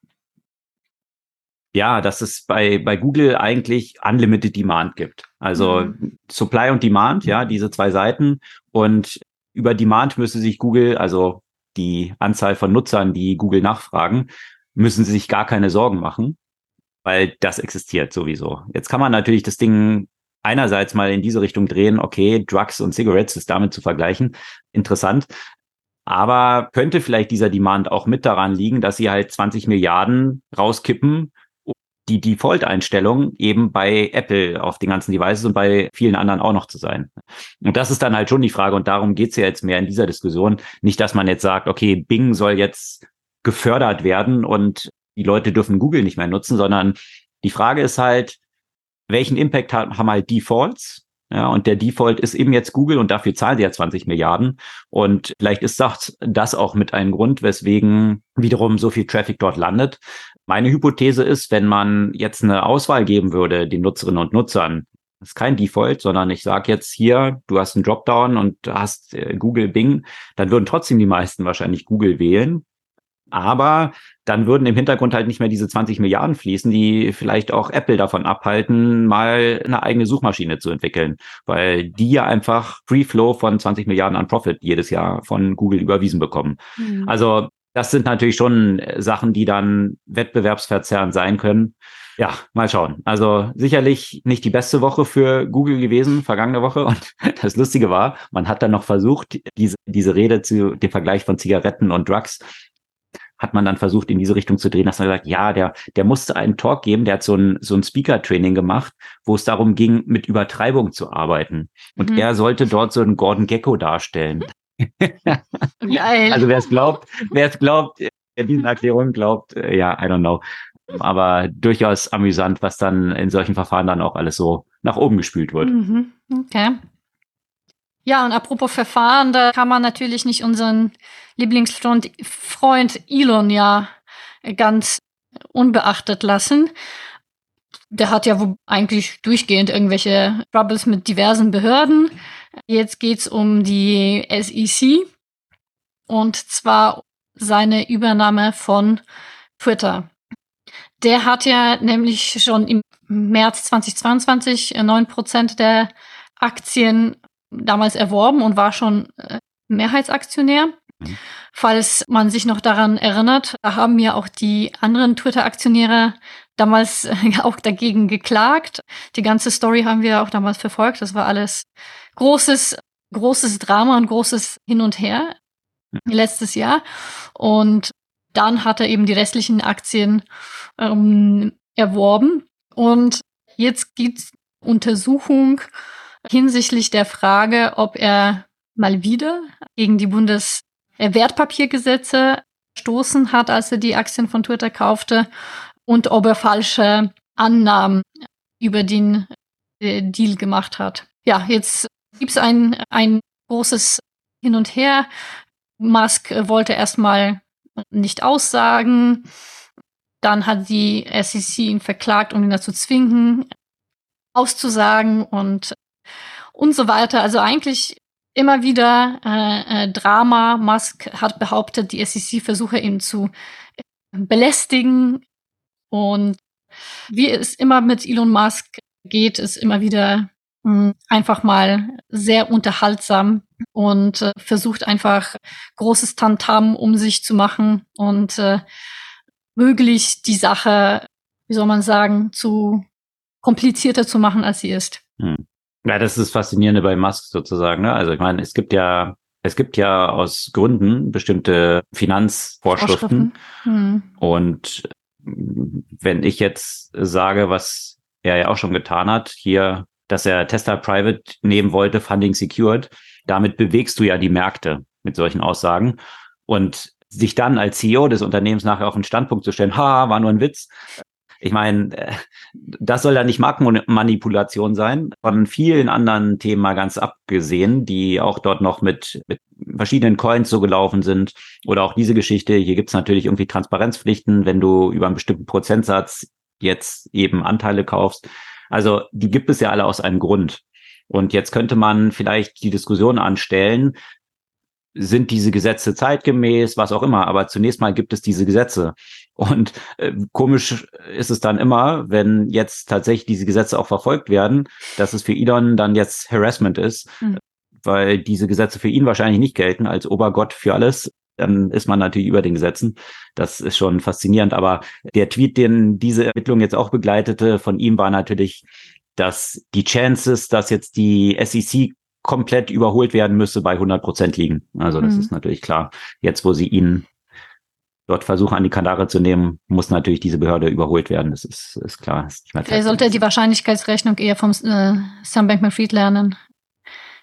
ja, dass es bei, bei Google eigentlich Unlimited Demand gibt. Also mhm. Supply und Demand, ja, diese zwei Seiten. Und über Demand müsste sich Google, also die Anzahl von Nutzern, die Google nachfragen, müssen sie sich gar keine Sorgen machen weil das existiert sowieso. Jetzt kann man natürlich das Ding einerseits mal in diese Richtung drehen, okay, Drugs und Cigarettes ist damit zu vergleichen, interessant. Aber könnte vielleicht dieser Demand auch mit daran liegen, dass sie halt 20 Milliarden rauskippen, die Default-Einstellung eben bei Apple auf den ganzen Devices und bei vielen anderen auch noch zu sein. Und das ist dann halt schon die Frage und darum geht's ja jetzt mehr in dieser Diskussion. Nicht, dass man jetzt sagt, okay, Bing soll jetzt gefördert werden und die Leute dürfen Google nicht mehr nutzen, sondern die Frage ist halt, welchen Impact haben halt Defaults? Ja, und der Default ist eben jetzt Google und dafür zahlen sie ja 20 Milliarden. Und vielleicht ist das, das auch mit einem Grund, weswegen wiederum so viel Traffic dort landet. Meine Hypothese ist, wenn man jetzt eine Auswahl geben würde, den Nutzerinnen und Nutzern, das ist kein Default, sondern ich sage jetzt hier, du hast einen Dropdown und hast äh, Google Bing, dann würden trotzdem die meisten wahrscheinlich Google wählen, aber dann würden im Hintergrund halt nicht mehr diese 20 Milliarden fließen, die vielleicht auch Apple davon abhalten, mal eine eigene Suchmaschine zu entwickeln, weil die ja einfach Free Flow von 20 Milliarden an Profit jedes Jahr von Google überwiesen bekommen. Mhm. Also das sind natürlich schon Sachen, die dann wettbewerbsverzerrend sein können. Ja, mal schauen. Also sicherlich nicht die beste Woche für Google gewesen, vergangene Woche. Und das Lustige war, man hat dann noch versucht, diese, diese Rede zu dem Vergleich von Zigaretten und Drugs hat man dann versucht, in diese Richtung zu drehen, dass man gesagt, ja, der, der musste einen Talk geben, der hat so ein, so ein Speaker-Training gemacht, wo es darum ging, mit Übertreibung zu arbeiten. Und mhm. er sollte dort so einen Gordon Gecko darstellen. Geil. Also wer es glaubt, wer es glaubt, wer diesen Erklärungen glaubt, äh, ja, I don't know. Aber durchaus amüsant, was dann in solchen Verfahren dann auch alles so nach oben gespült wird. Mhm. Okay. Ja, und apropos Verfahren, da kann man natürlich nicht unseren Lieblingsfreund Freund Elon ja ganz unbeachtet lassen. der hat ja eigentlich durchgehend irgendwelche Troubles mit diversen Behörden. Jetzt geht's um die SEC und zwar seine Übernahme von Twitter. Der hat ja nämlich schon im März 2022 neun Prozent der Aktien damals erworben und war schon äh, Mehrheitsaktionär. Mhm. Falls man sich noch daran erinnert, da haben ja auch die anderen Twitter-Aktionäre damals äh, auch dagegen geklagt. Die ganze Story haben wir auch damals verfolgt. Das war alles großes, großes Drama und großes Hin und Her letztes Jahr. Und dann hat er eben die restlichen Aktien ähm, erworben. Und jetzt gibt's Untersuchung hinsichtlich der Frage, ob er mal wieder gegen die Bundeswertpapiergesetze stoßen hat, als er die Aktien von Twitter kaufte und ob er falsche Annahmen über den äh, Deal gemacht hat. Ja, jetzt gibt's ein, ein großes Hin und Her. Musk wollte erstmal nicht aussagen. Dann hat die SEC ihn verklagt, um ihn dazu zwingen, auszusagen und und so weiter. Also eigentlich immer wieder äh, äh, Drama. Musk hat behauptet, die SEC versuche ihn zu belästigen. Und wie es immer mit Elon Musk geht, ist immer wieder mh, hm, einfach mal sehr unterhaltsam und äh, versucht einfach großes Tantam um sich zu machen und äh, möglichst die Sache, wie soll man sagen, zu komplizierter zu machen, als sie ist. Hm. Ja, das ist das Faszinierende bei Musk sozusagen. Ne? Also ich meine, es gibt ja es gibt ja aus Gründen bestimmte Finanzvorschriften. Hm. Und wenn ich jetzt sage, was er ja auch schon getan hat, hier, dass er Tesla Private nehmen wollte, Funding Secured, damit bewegst du ja die Märkte mit solchen Aussagen. Und sich dann als CEO des Unternehmens nachher auf den Standpunkt zu stellen, ha, war nur ein Witz, ich meine, äh, das soll ja nicht Markenmanipulation sein, von vielen anderen Themen mal ganz abgesehen, die auch dort noch mit, mit verschiedenen Coins so gelaufen sind. Oder auch diese Geschichte, hier gibt's natürlich irgendwie Transparenzpflichten, wenn du über einen bestimmten Prozentsatz jetzt eben Anteile kaufst. Also die gibt es ja alle aus einem Grund. Und jetzt könnte man vielleicht die Diskussion anstellen, sind diese Gesetze zeitgemäß, was auch immer. Aber zunächst mal gibt es diese Gesetze. Und äh, komisch ist es dann immer, wenn jetzt tatsächlich diese Gesetze auch verfolgt werden, dass es für Elon dann jetzt Harassment ist, mhm. weil diese Gesetze für ihn wahrscheinlich nicht gelten als Obergott für alles. Dann ist man natürlich über den Gesetzen. Das ist schon faszinierend. Aber der Tweet, den diese Ermittlung jetzt auch begleitete, von ihm war natürlich, dass die Chances, dass jetzt die SEC komplett überholt werden müsse, bei 100 Prozent liegen. Also das mhm. ist natürlich klar. Jetzt, wo sie ihn dort versuchen, an die Kandare zu nehmen, muss natürlich diese Behörde überholt werden. Das ist, ist klar. Ist er sollte die Wahrscheinlichkeitsrechnung eher vom äh, Sam Bankman-Fried lernen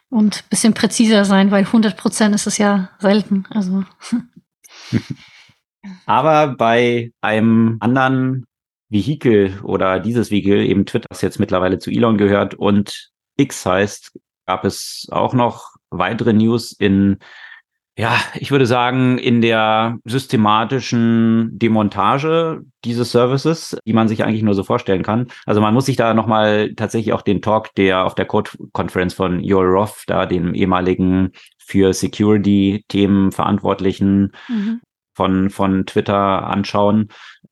und bisschen präziser sein, weil 100 Prozent ist es ja selten. Also. Aber bei einem anderen Vehikel oder dieses Vehikel, eben Twitter, das jetzt mittlerweile zu Elon gehört und X heißt, gab es auch noch weitere News in, ja, ich würde sagen, in der systematischen Demontage dieses Services, die man sich eigentlich nur so vorstellen kann. Also man muss sich da nochmal tatsächlich auch den Talk, der auf der Code-Conference von Joel Roth, da dem ehemaligen für Security-Themen Verantwortlichen mhm. von, von Twitter anschauen,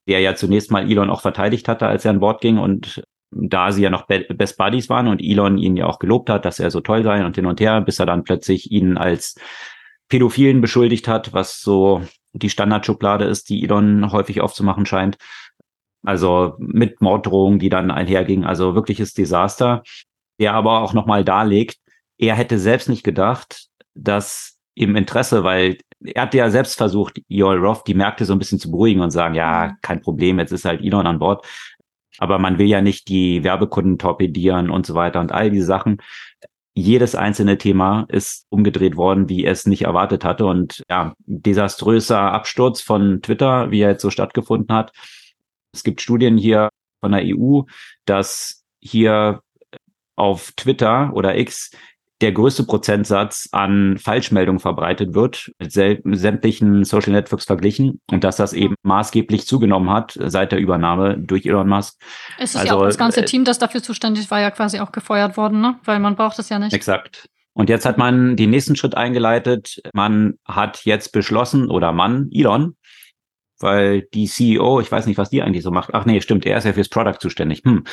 der ja zunächst mal Elon auch verteidigt hatte, als er an Bord ging und da sie ja noch Best Buddies waren und Elon ihn ja auch gelobt hat, dass er so toll sei und hin und her, bis er dann plötzlich ihn als Pädophilen beschuldigt hat, was so die Standardschublade ist, die Elon häufig aufzumachen scheint. Also mit Morddrohungen, die dann einhergingen. Also wirkliches Desaster, der aber auch nochmal darlegt, er hätte selbst nicht gedacht, dass im Interesse, weil er hat ja selbst versucht, Joel Roth die Märkte so ein bisschen zu beruhigen und sagen, ja, mhm. kein Problem, jetzt ist halt Elon an Bord aber man will ja nicht die Werbekunden torpedieren und so weiter und all diese Sachen. Jedes einzelne Thema ist umgedreht worden, wie es nicht erwartet hatte. Und ja, desaströser Absturz von Twitter, wie er jetzt so stattgefunden hat. Es gibt Studien hier von der EU, dass hier auf Twitter oder X der größte Prozentsatz an Falschmeldungen verbreitet wird, mit sämtlichen Social Networks verglichen und dass das eben maßgeblich zugenommen hat seit der Übernahme durch Elon Musk. Es ist also, ja auch das ganze äh, Team, das dafür zuständig war, ja quasi auch gefeuert worden, ne? weil man braucht es ja nicht. Exakt. Und jetzt hat man den nächsten Schritt eingeleitet. Man hat jetzt beschlossen, oder Mann, Elon, weil die CEO, ich weiß nicht, was die eigentlich so macht. Ach nee, stimmt, er ist ja fürs Product zuständig. Hm.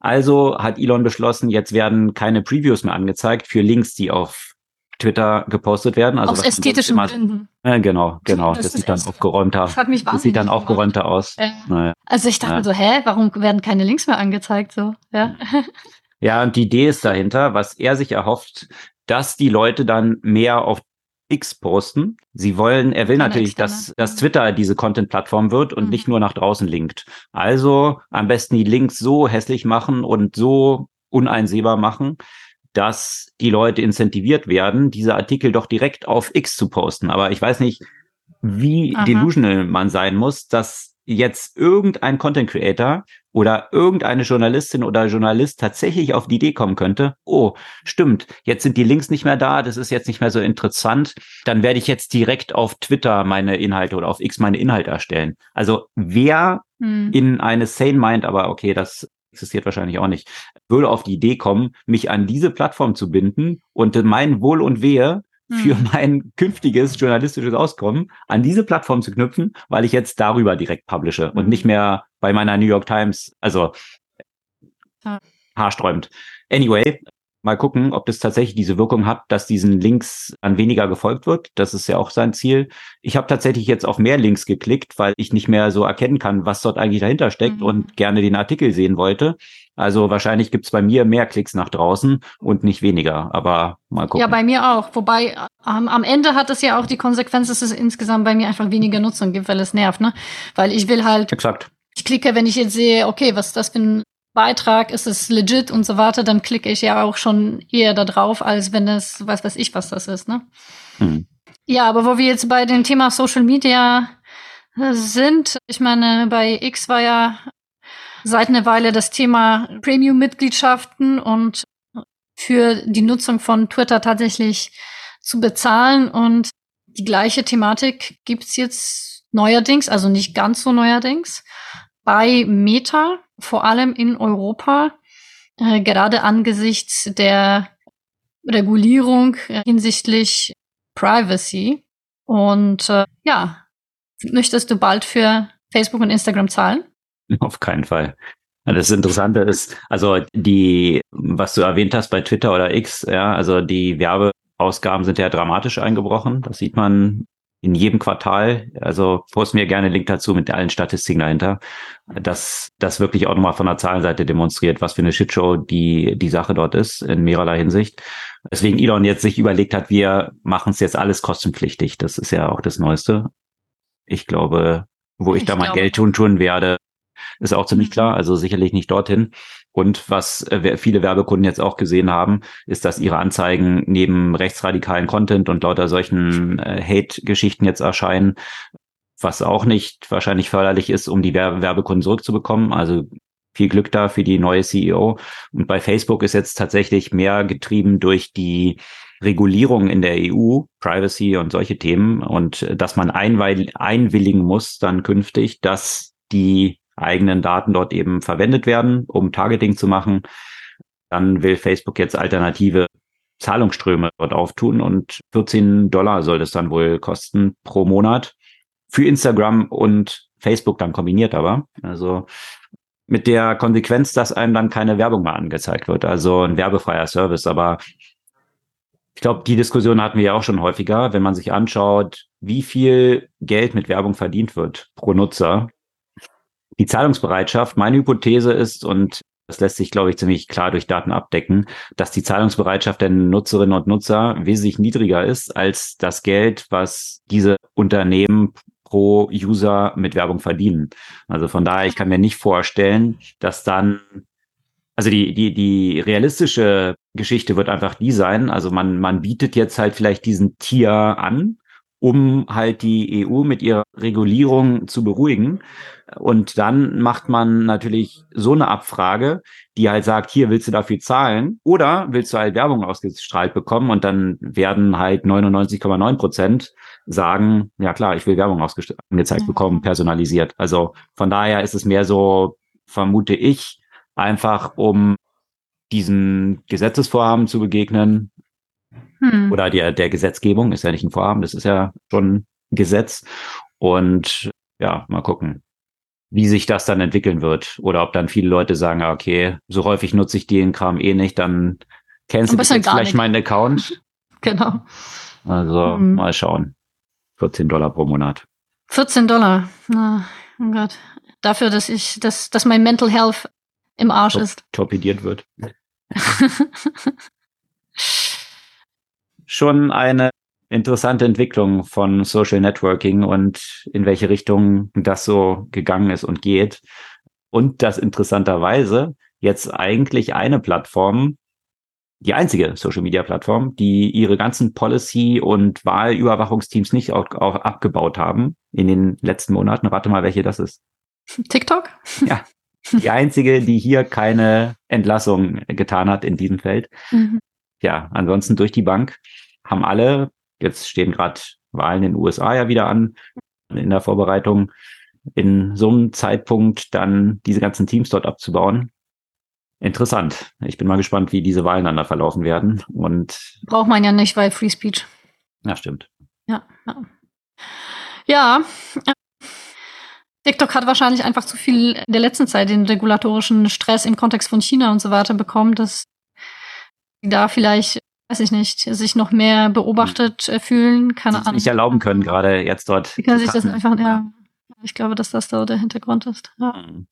Also hat Elon beschlossen, jetzt werden keine Previews mehr angezeigt für Links, die auf Twitter gepostet werden. Also Aus ästhetischen Gründen. Äh, genau, genau. Das, das sieht dann aufgeräumter. Das, hat mich das sieht dann aufgeräumter aus. Äh, naja. Also ich dachte ja. so, hä, warum werden keine Links mehr angezeigt? So, ja. Ja, und die Idee ist dahinter, was er sich erhofft, dass die Leute dann mehr auf X posten. Sie wollen, er will natürlich, dass, dass Twitter diese Content-Plattform wird und mhm. nicht nur nach draußen linkt. Also am besten die Links so hässlich machen und so uneinsehbar machen, dass die Leute incentiviert werden, diese Artikel doch direkt auf X zu posten. Aber ich weiß nicht, wie Aha. delusional man sein muss, dass jetzt irgendein Content Creator oder irgendeine Journalistin oder Journalist tatsächlich auf die Idee kommen könnte, oh, stimmt, jetzt sind die Links nicht mehr da, das ist jetzt nicht mehr so interessant, dann werde ich jetzt direkt auf Twitter meine Inhalte oder auf X meine Inhalte erstellen. Also wer hm. in eine Sane Mind, aber okay, das existiert wahrscheinlich auch nicht, würde auf die Idee kommen, mich an diese Plattform zu binden und mein Wohl und Wehe für hm. mein künftiges journalistisches Auskommen an diese Plattform zu knüpfen, weil ich jetzt darüber direkt publische und nicht hm. mehr bei meiner New York Times, also haarsträubend. Anyway, mal gucken, ob das tatsächlich diese Wirkung hat, dass diesen Links an weniger gefolgt wird. Das ist ja auch sein Ziel. Ich habe tatsächlich jetzt auf mehr Links geklickt, weil ich nicht mehr so erkennen kann, was dort eigentlich dahinter steckt mhm. und gerne den Artikel sehen wollte. Also wahrscheinlich gibt's bei mir mehr Klicks nach draußen und nicht weniger. Aber mal gucken. Ja, bei mir auch. Wobei ähm, am Ende hat es ja auch die Konsequenz, dass es insgesamt bei mir einfach weniger Nutzung gibt, weil es nervt, ne? Weil ich will halt. Exakt. Ich klicke, wenn ich jetzt sehe, okay, was ist das für ein Beitrag, ist es legit und so weiter, dann klicke ich ja auch schon eher da drauf, als wenn es, weiß weiß ich, was das ist, ne? Hm. Ja, aber wo wir jetzt bei dem Thema Social Media sind, ich meine, bei X war ja seit einer Weile das Thema Premium-Mitgliedschaften und für die Nutzung von Twitter tatsächlich zu bezahlen. Und die gleiche Thematik gibt's jetzt neuerdings, also nicht ganz so neuerdings, bei Meta, vor allem in Europa, äh, gerade angesichts der Regulierung äh, hinsichtlich Privacy. Und äh, ja, möchtest du bald für Facebook und Instagram zahlen? Auf keinen Fall. Das Interessante ist, also die, was du erwähnt hast bei Twitter oder X, ja, also die Werbeausgaben sind ja dramatisch eingebrochen. Das sieht man in jedem Quartal. Also post mir gerne einen Link dazu mit allen Statistiken dahinter. dass das wirklich auch nochmal von der Zahlenseite demonstriert, was für eine Shitshow die, die Sache dort ist, in mehrerlei Hinsicht. Deswegen Elon jetzt sich überlegt hat, wir machen es jetzt alles kostenpflichtig. Das ist ja auch das Neueste. Ich glaube, wo ich, ich da mein Geld tun tun werde, ist auch ziemlich mhm. klar. Also sicherlich nicht dorthin. Und was äh, viele Werbekunden jetzt auch gesehen haben, ist, dass ihre Anzeigen neben rechtsradikalen Content und lauter solchen äh, Hate-Geschichten jetzt erscheinen, was auch nicht wahrscheinlich förderlich ist, um die Werbekunden zurückzubekommen. Also viel Glück da für die neue CEO. Und bei Facebook ist jetzt tatsächlich mehr getrieben durch die Regulierung in der EU, Privacy und solche Themen und äh, dass man einwilligen muss dann künftig, dass die eigenen Daten dort eben verwendet werden, um Targeting zu machen. Dann will Facebook jetzt alternative Zahlungsströme dort auftun und 14 Dollar soll das dann wohl kosten pro Monat für Instagram und Facebook dann kombiniert aber. Also mit der Konsequenz, dass einem dann keine Werbung mehr angezeigt wird. Also ein werbefreier Service. Aber ich glaube, die Diskussion hatten wir ja auch schon häufiger, wenn man sich anschaut, wie viel Geld mit Werbung verdient wird pro Nutzer die Zahlungsbereitschaft, meine Hypothese ist, und das lässt sich, glaube ich, ziemlich klar durch Daten abdecken, dass die Zahlungsbereitschaft der Nutzerinnen und Nutzer wesentlich niedriger ist als das Geld, was diese Unternehmen pro User mit Werbung verdienen. Also von daher, ich kann mir nicht vorstellen, dass dann, also die, die, die realistische Geschichte wird einfach die sein. Also man, man bietet jetzt halt vielleicht diesen Tier an um halt die EU mit ihrer Regulierung zu beruhigen. Und dann macht man natürlich so eine Abfrage, die halt sagt, hier willst du dafür zahlen oder willst du halt Werbung ausgestrahlt bekommen und dann werden halt 99,9 Prozent sagen, ja klar, ich will Werbung angezeigt bekommen, personalisiert. Also von daher ist es mehr so, vermute ich, einfach um diesen Gesetzesvorhaben zu begegnen, hm. oder der, der Gesetzgebung, ist ja nicht ein Vorhaben, das ist ja schon ein Gesetz. Und ja, mal gucken, wie sich das dann entwickeln wird. Oder ob dann viele Leute sagen, okay, so häufig nutze ich den Kram eh nicht, dann kennst du vielleicht nicht. meinen Account. genau. Also hm. mal schauen. 14 Dollar pro Monat. 14 Dollar. Na, oh Gott. Dafür, dass ich, dass, dass mein Mental Health im Arsch Top, ist. Torpediert wird. schon eine interessante Entwicklung von Social Networking und in welche Richtung das so gegangen ist und geht. Und dass interessanterweise jetzt eigentlich eine Plattform, die einzige Social Media Plattform, die ihre ganzen Policy- und Wahlüberwachungsteams nicht auch, auch abgebaut haben in den letzten Monaten. Rate mal, welche das ist. TikTok? Ja. Die einzige, die hier keine Entlassung getan hat in diesem Feld. Mhm ja, ansonsten durch die Bank haben alle, jetzt stehen gerade Wahlen in den USA ja wieder an, in der Vorbereitung, in so einem Zeitpunkt dann diese ganzen Teams dort abzubauen. Interessant. Ich bin mal gespannt, wie diese Wahlen dann da verlaufen werden. Und braucht man ja nicht, weil Free Speech. Ja, stimmt. Ja, ja. Ja. TikTok hat wahrscheinlich einfach zu viel in der letzten Zeit den regulatorischen Stress im Kontext von China und so weiter bekommen, dass da vielleicht, weiß ich nicht, sich noch mehr beobachtet äh, fühlen, keine Ahnung. Nicht erlauben können, gerade jetzt dort. Die können sich das einfach, ja. Ich glaube, dass das da der Hintergrund ist. Ja. Hm.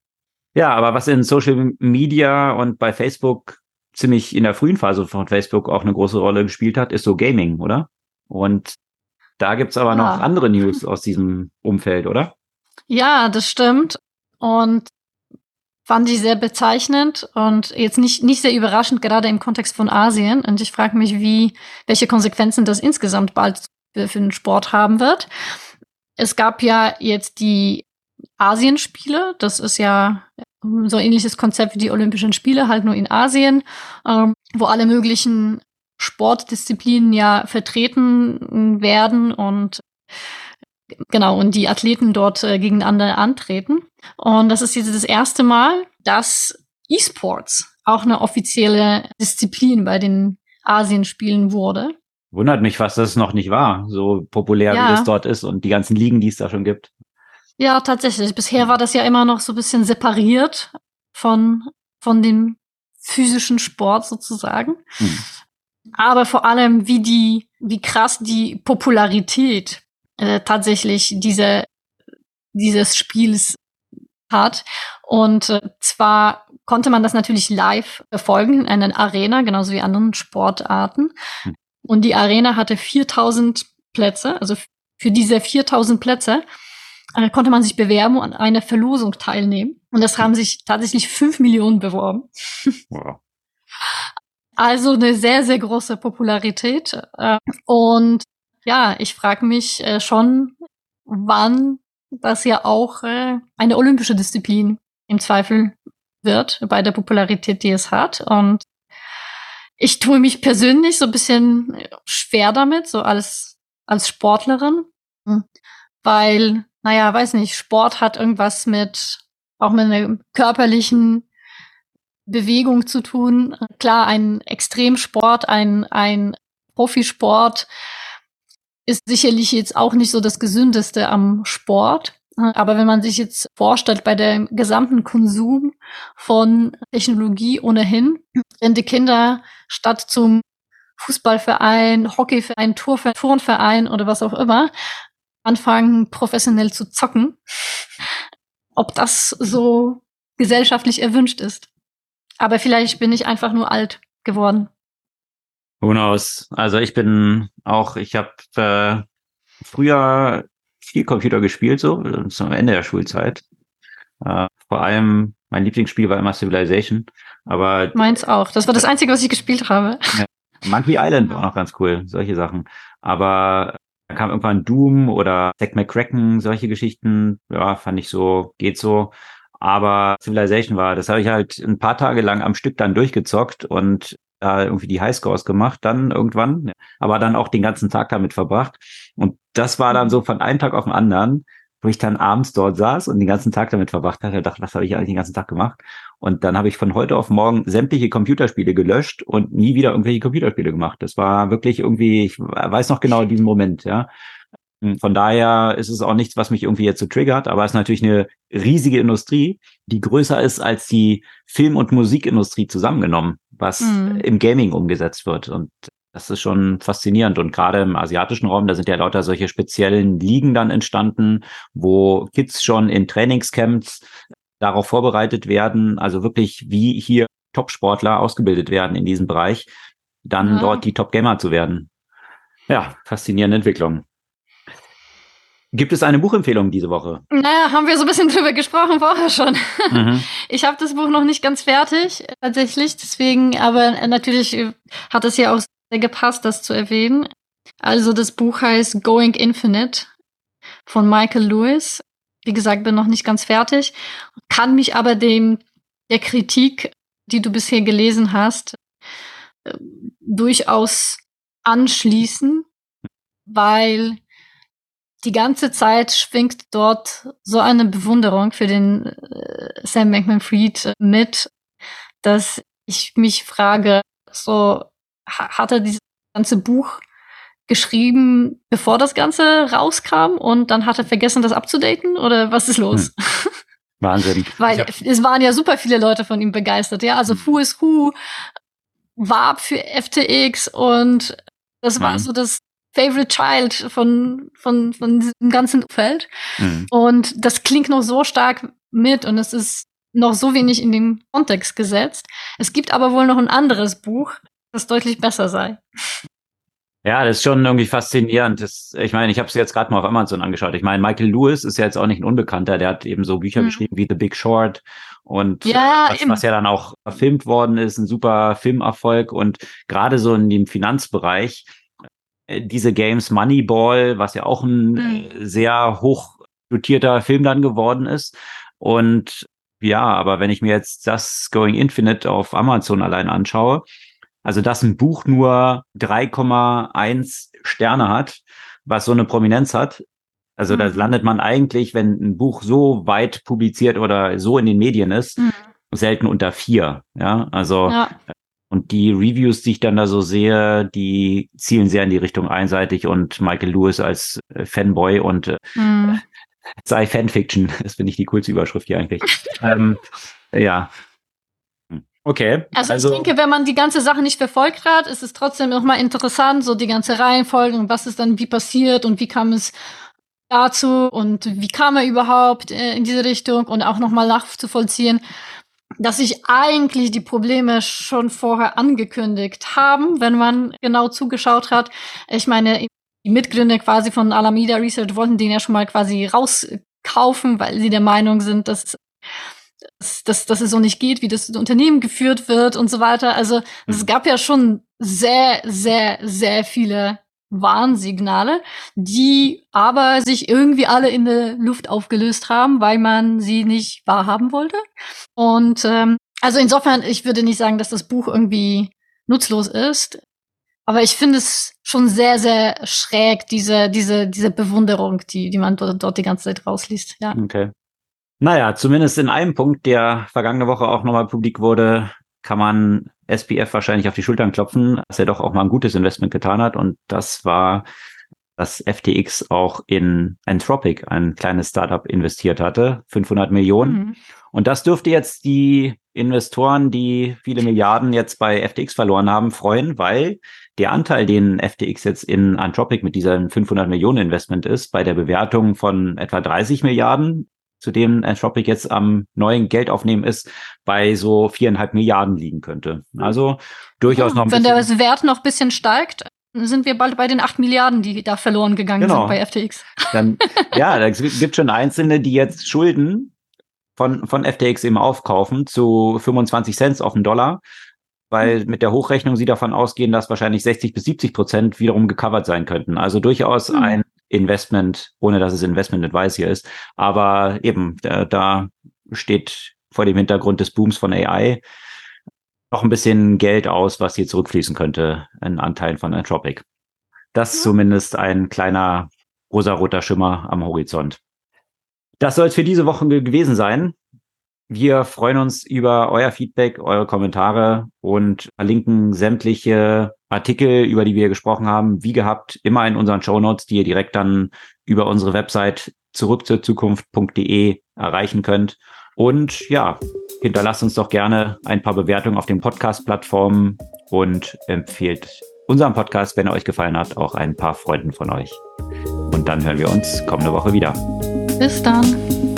ja, aber was in Social Media und bei Facebook ziemlich in der frühen Phase von Facebook auch eine große Rolle gespielt hat, ist so Gaming, oder? Und da gibt's aber ja. noch andere News aus diesem Umfeld, oder? Ja, das stimmt. Und fand ich sehr bezeichnend und jetzt nicht, nicht sehr überraschend, gerade im Kontext von Asien. Und ich frage mich, wie, welche Konsequenzen das insgesamt bald für, den Sport haben wird. Es gab ja jetzt die Asienspiele. Das ist ja so ein ähnliches Konzept wie die Olympischen Spiele, halt nur in Asien, ähm, wo alle möglichen Sportdisziplinen ja vertreten werden und Genau, und die Athleten dort äh, gegeneinander antreten. Und das ist jetzt das erste Mal, dass E-Sports auch eine offizielle Disziplin bei den Asienspielen wurde. Wundert mich fast, dass es noch nicht war, so populär ja. wie es dort ist und die ganzen Ligen, die es da schon gibt. Ja, tatsächlich. Bisher war das ja immer noch so ein bisschen separiert von, von dem physischen Sport sozusagen. Hm. Aber vor allem, wie die, wie krass die Popularität äh, tatsächlich diese, dieses Spiels hat. Und äh, zwar konnte man das natürlich live verfolgen in einer Arena, genauso wie anderen Sportarten. Hm. Und die Arena hatte 4000 Plätze, also für diese 4000 Plätze äh, konnte man sich bewerben und an einer Verlosung teilnehmen. Und das haben sich tatsächlich fünf Millionen beworben. Wow. Also eine sehr, sehr große Popularität. Äh, und ja, ich frage mich äh, schon, wann das ja auch äh, eine olympische Disziplin im Zweifel wird bei der Popularität, die es hat. Und ich tue mich persönlich so ein bisschen schwer damit, so als, als Sportlerin, hm. weil, naja, weiß nicht, Sport hat irgendwas mit, auch mit einer körperlichen Bewegung zu tun. Klar, ein Extremsport, ein, ein Profisport ist sicherlich jetzt auch nicht so das Gesündeste am Sport. Aber wenn man sich jetzt vorstellt, bei dem gesamten Konsum von Technologie ohnehin, wenn die Kinder statt zum Fußballverein, Hockeyverein, Turnverein oder was auch immer anfangen, professionell zu zocken, ob das so gesellschaftlich erwünscht ist. Aber vielleicht bin ich einfach nur alt geworden. Who knows? Also ich bin auch, ich habe äh, früher viel Computer gespielt, so zum Ende der Schulzeit. Äh, vor allem mein Lieblingsspiel war immer Civilization. Aber meins auch. Das war das Einzige, was ich gespielt habe. Ja. Monkey Island war noch ganz cool, solche Sachen. Aber Da kam irgendwann Doom oder Zack McCracken, solche Geschichten. Ja, fand ich so, geht so. Aber Civilization war, das habe ich halt ein paar Tage lang am Stück dann durchgezockt und da irgendwie die Highscores gemacht, dann irgendwann, aber dann auch den ganzen Tag damit verbracht. Und das war dann so von einem Tag auf den anderen, wo ich dann abends dort saß und den ganzen Tag damit verbracht hatte, dachte, was habe ich eigentlich den ganzen Tag gemacht? Und dann habe ich von heute auf morgen sämtliche Computerspiele gelöscht und nie wieder irgendwelche Computerspiele gemacht. Das war wirklich irgendwie, ich weiß noch genau diesen Moment, ja. Von daher ist es auch nichts, was mich irgendwie jetzt so triggert, aber es ist natürlich eine riesige Industrie, die größer ist als die Film- und Musikindustrie zusammengenommen, was mhm. im Gaming umgesetzt wird. Und das ist schon faszinierend. Und gerade im asiatischen Raum, da sind ja lauter solche speziellen Ligen dann entstanden, wo Kids schon in Trainingscamps darauf vorbereitet werden, also wirklich wie hier Top-Sportler ausgebildet werden in diesem Bereich, dann ja. dort die Top-Gamer zu werden. Ja, faszinierende Entwicklung. Gibt es eine Buchempfehlung diese Woche? Naja, haben wir so ein bisschen drüber gesprochen vorher schon. Mhm. Ich habe das Buch noch nicht ganz fertig, tatsächlich. Deswegen, aber natürlich hat es ja auch sehr gepasst, das zu erwähnen. Also das Buch heißt Going Infinite von Michael Lewis. Wie gesagt, bin noch nicht ganz fertig, kann mich aber dem der Kritik, die du bisher gelesen hast, äh, durchaus anschließen, weil die ganze Zeit schwingt dort so eine Bewunderung für den äh, Sam Bankman-Fried mit, dass ich mich frage, so hat er dieses ganze Buch geschrieben, bevor das Ganze rauskam und dann hat er vergessen, das abzudaten oder was ist los? Hm. Wahnsinn. Weil es waren ja super viele Leute von ihm begeistert, ja, also hm. Who is Who warb für FTX und das war mhm. so das Favorite Child von, von, von diesem ganzen Feld. Mhm. Und das klingt noch so stark mit und es ist noch so wenig in den Kontext gesetzt. Es gibt aber wohl noch ein anderes Buch, das deutlich besser sei. Ja, das ist schon irgendwie faszinierend. Das, ich meine, ich habe es jetzt gerade mal auf Amazon angeschaut. Ich meine, Michael Lewis ist ja jetzt auch nicht ein Unbekannter. Der hat eben so Bücher mhm. geschrieben wie The Big Short und ja, was, was, ja dann auch verfilmt worden ist, ein super Filmerfolg. Und gerade so in dem Finanzbereich diese Games Moneyball, was ja auch ein mhm. sehr hoch dotierter Film dann geworden ist. Und ja, aber wenn ich mir jetzt das Going Infinite auf Amazon allein anschaue, also dass ein Buch nur 3,1 Sterne hat, was so eine Prominenz hat, also mhm. da landet man eigentlich, wenn ein Buch so weit publiziert oder so in den Medien ist, mhm. selten unter vier. Ja, also ja. Und die Reviews, die ich dann da so sehe, die zielen sehr in die Richtung einseitig und Michael Lewis als äh, Fanboy und äh, mm. sei Fanfiction. Das finde ich die coolste Überschrift hier eigentlich. ähm, ja. Okay. Also, also, ich denke, wenn man die ganze Sache nicht verfolgt hat, ist es trotzdem nochmal interessant, so die ganze Reihenfolge und was ist dann wie passiert und wie kam es dazu und wie kam er überhaupt äh, in diese Richtung und auch nochmal nachzuvollziehen, dass sich eigentlich die Probleme schon vorher angekündigt haben, wenn man genau zugeschaut hat. Ich meine, die Mitgründer quasi von Alameda Research wollten den ja schon mal quasi rauskaufen, weil sie der Meinung sind, dass dass, dass es so nicht geht, wie das Unternehmen geführt wird und so weiter. Also es mhm. gab ja schon sehr, sehr, sehr viele Warnsignale, die aber sich irgendwie alle in der Luft aufgelöst haben, weil man sie nicht wahrhaben wollte. Und ähm, also insofern, ich würde nicht sagen, dass das Buch irgendwie nutzlos ist, aber ich finde es schon sehr, sehr schräg, diese, diese, diese Bewunderung, die, die man dort, dort die ganze Zeit rausliest. Ja. Okay. Naja, zumindest in einem Punkt, der vergangene Woche auch nochmal publik wurde, kann man SPF wahrscheinlich auf die Schultern klopfen, dass er doch auch mal ein gutes Investment getan hat. Und das war, dass FTX auch in Anthropic, ein kleines Startup, investiert hatte, 500 Millionen. Mhm. Und das dürfte jetzt die Investoren, die viele Milliarden jetzt bei FTX verloren haben, freuen, weil der Anteil, den FTX jetzt in Anthropic mit diesem 500 Millionen Investment ist, bei der Bewertung von etwa 30 Milliarden, zu dem Anthropic jetzt am neuen Geld aufnehmen ist, bei so viereinhalb Milliarden liegen könnte. Also durchaus ja, noch ein Wenn der Wert noch ein bisschen steigt, sind wir bald bei den acht Milliarden, die da verloren gegangen genau. sind bei FTX. Dann, ja, da gibt schon Einzelne, die jetzt Schulden von, von FTX eben aufkaufen zu 25 Cent auf den Dollar. weil mit der Hochrechnung sie davon ausgehen, dass wahrscheinlich 60 bis 70 Prozent wiederum gecovert sein könnten. Also durchaus mhm. ein Investment, ohne dass es Investment Advice hier ist. Aber eben, da, da steht vor dem Hintergrund des Booms von AI noch ein bisschen Geld aus, was hier zurückfließen könnte in Anteilen von Anthropic. Das ist zumindest ein kleiner rosaroter Schimmer am Horizont. Das soll es für diese Woche gewesen sein. Wir freuen uns über euer Feedback, eure Kommentare und verlinken sämtliche Artikel, über die wir gesprochen haben, wie gehabt, immer in unseren Show Notes, die ihr direkt dann über unsere Website zurück zur Zukunft.de erreichen könnt. Und ja, hinterlasst uns doch gerne ein paar Bewertungen auf den Podcast-Plattformen und empfehlt unseren Podcast, wenn er euch gefallen hat, auch ein paar Freunden von euch. Und dann hören wir uns kommende Woche wieder. Bis dann.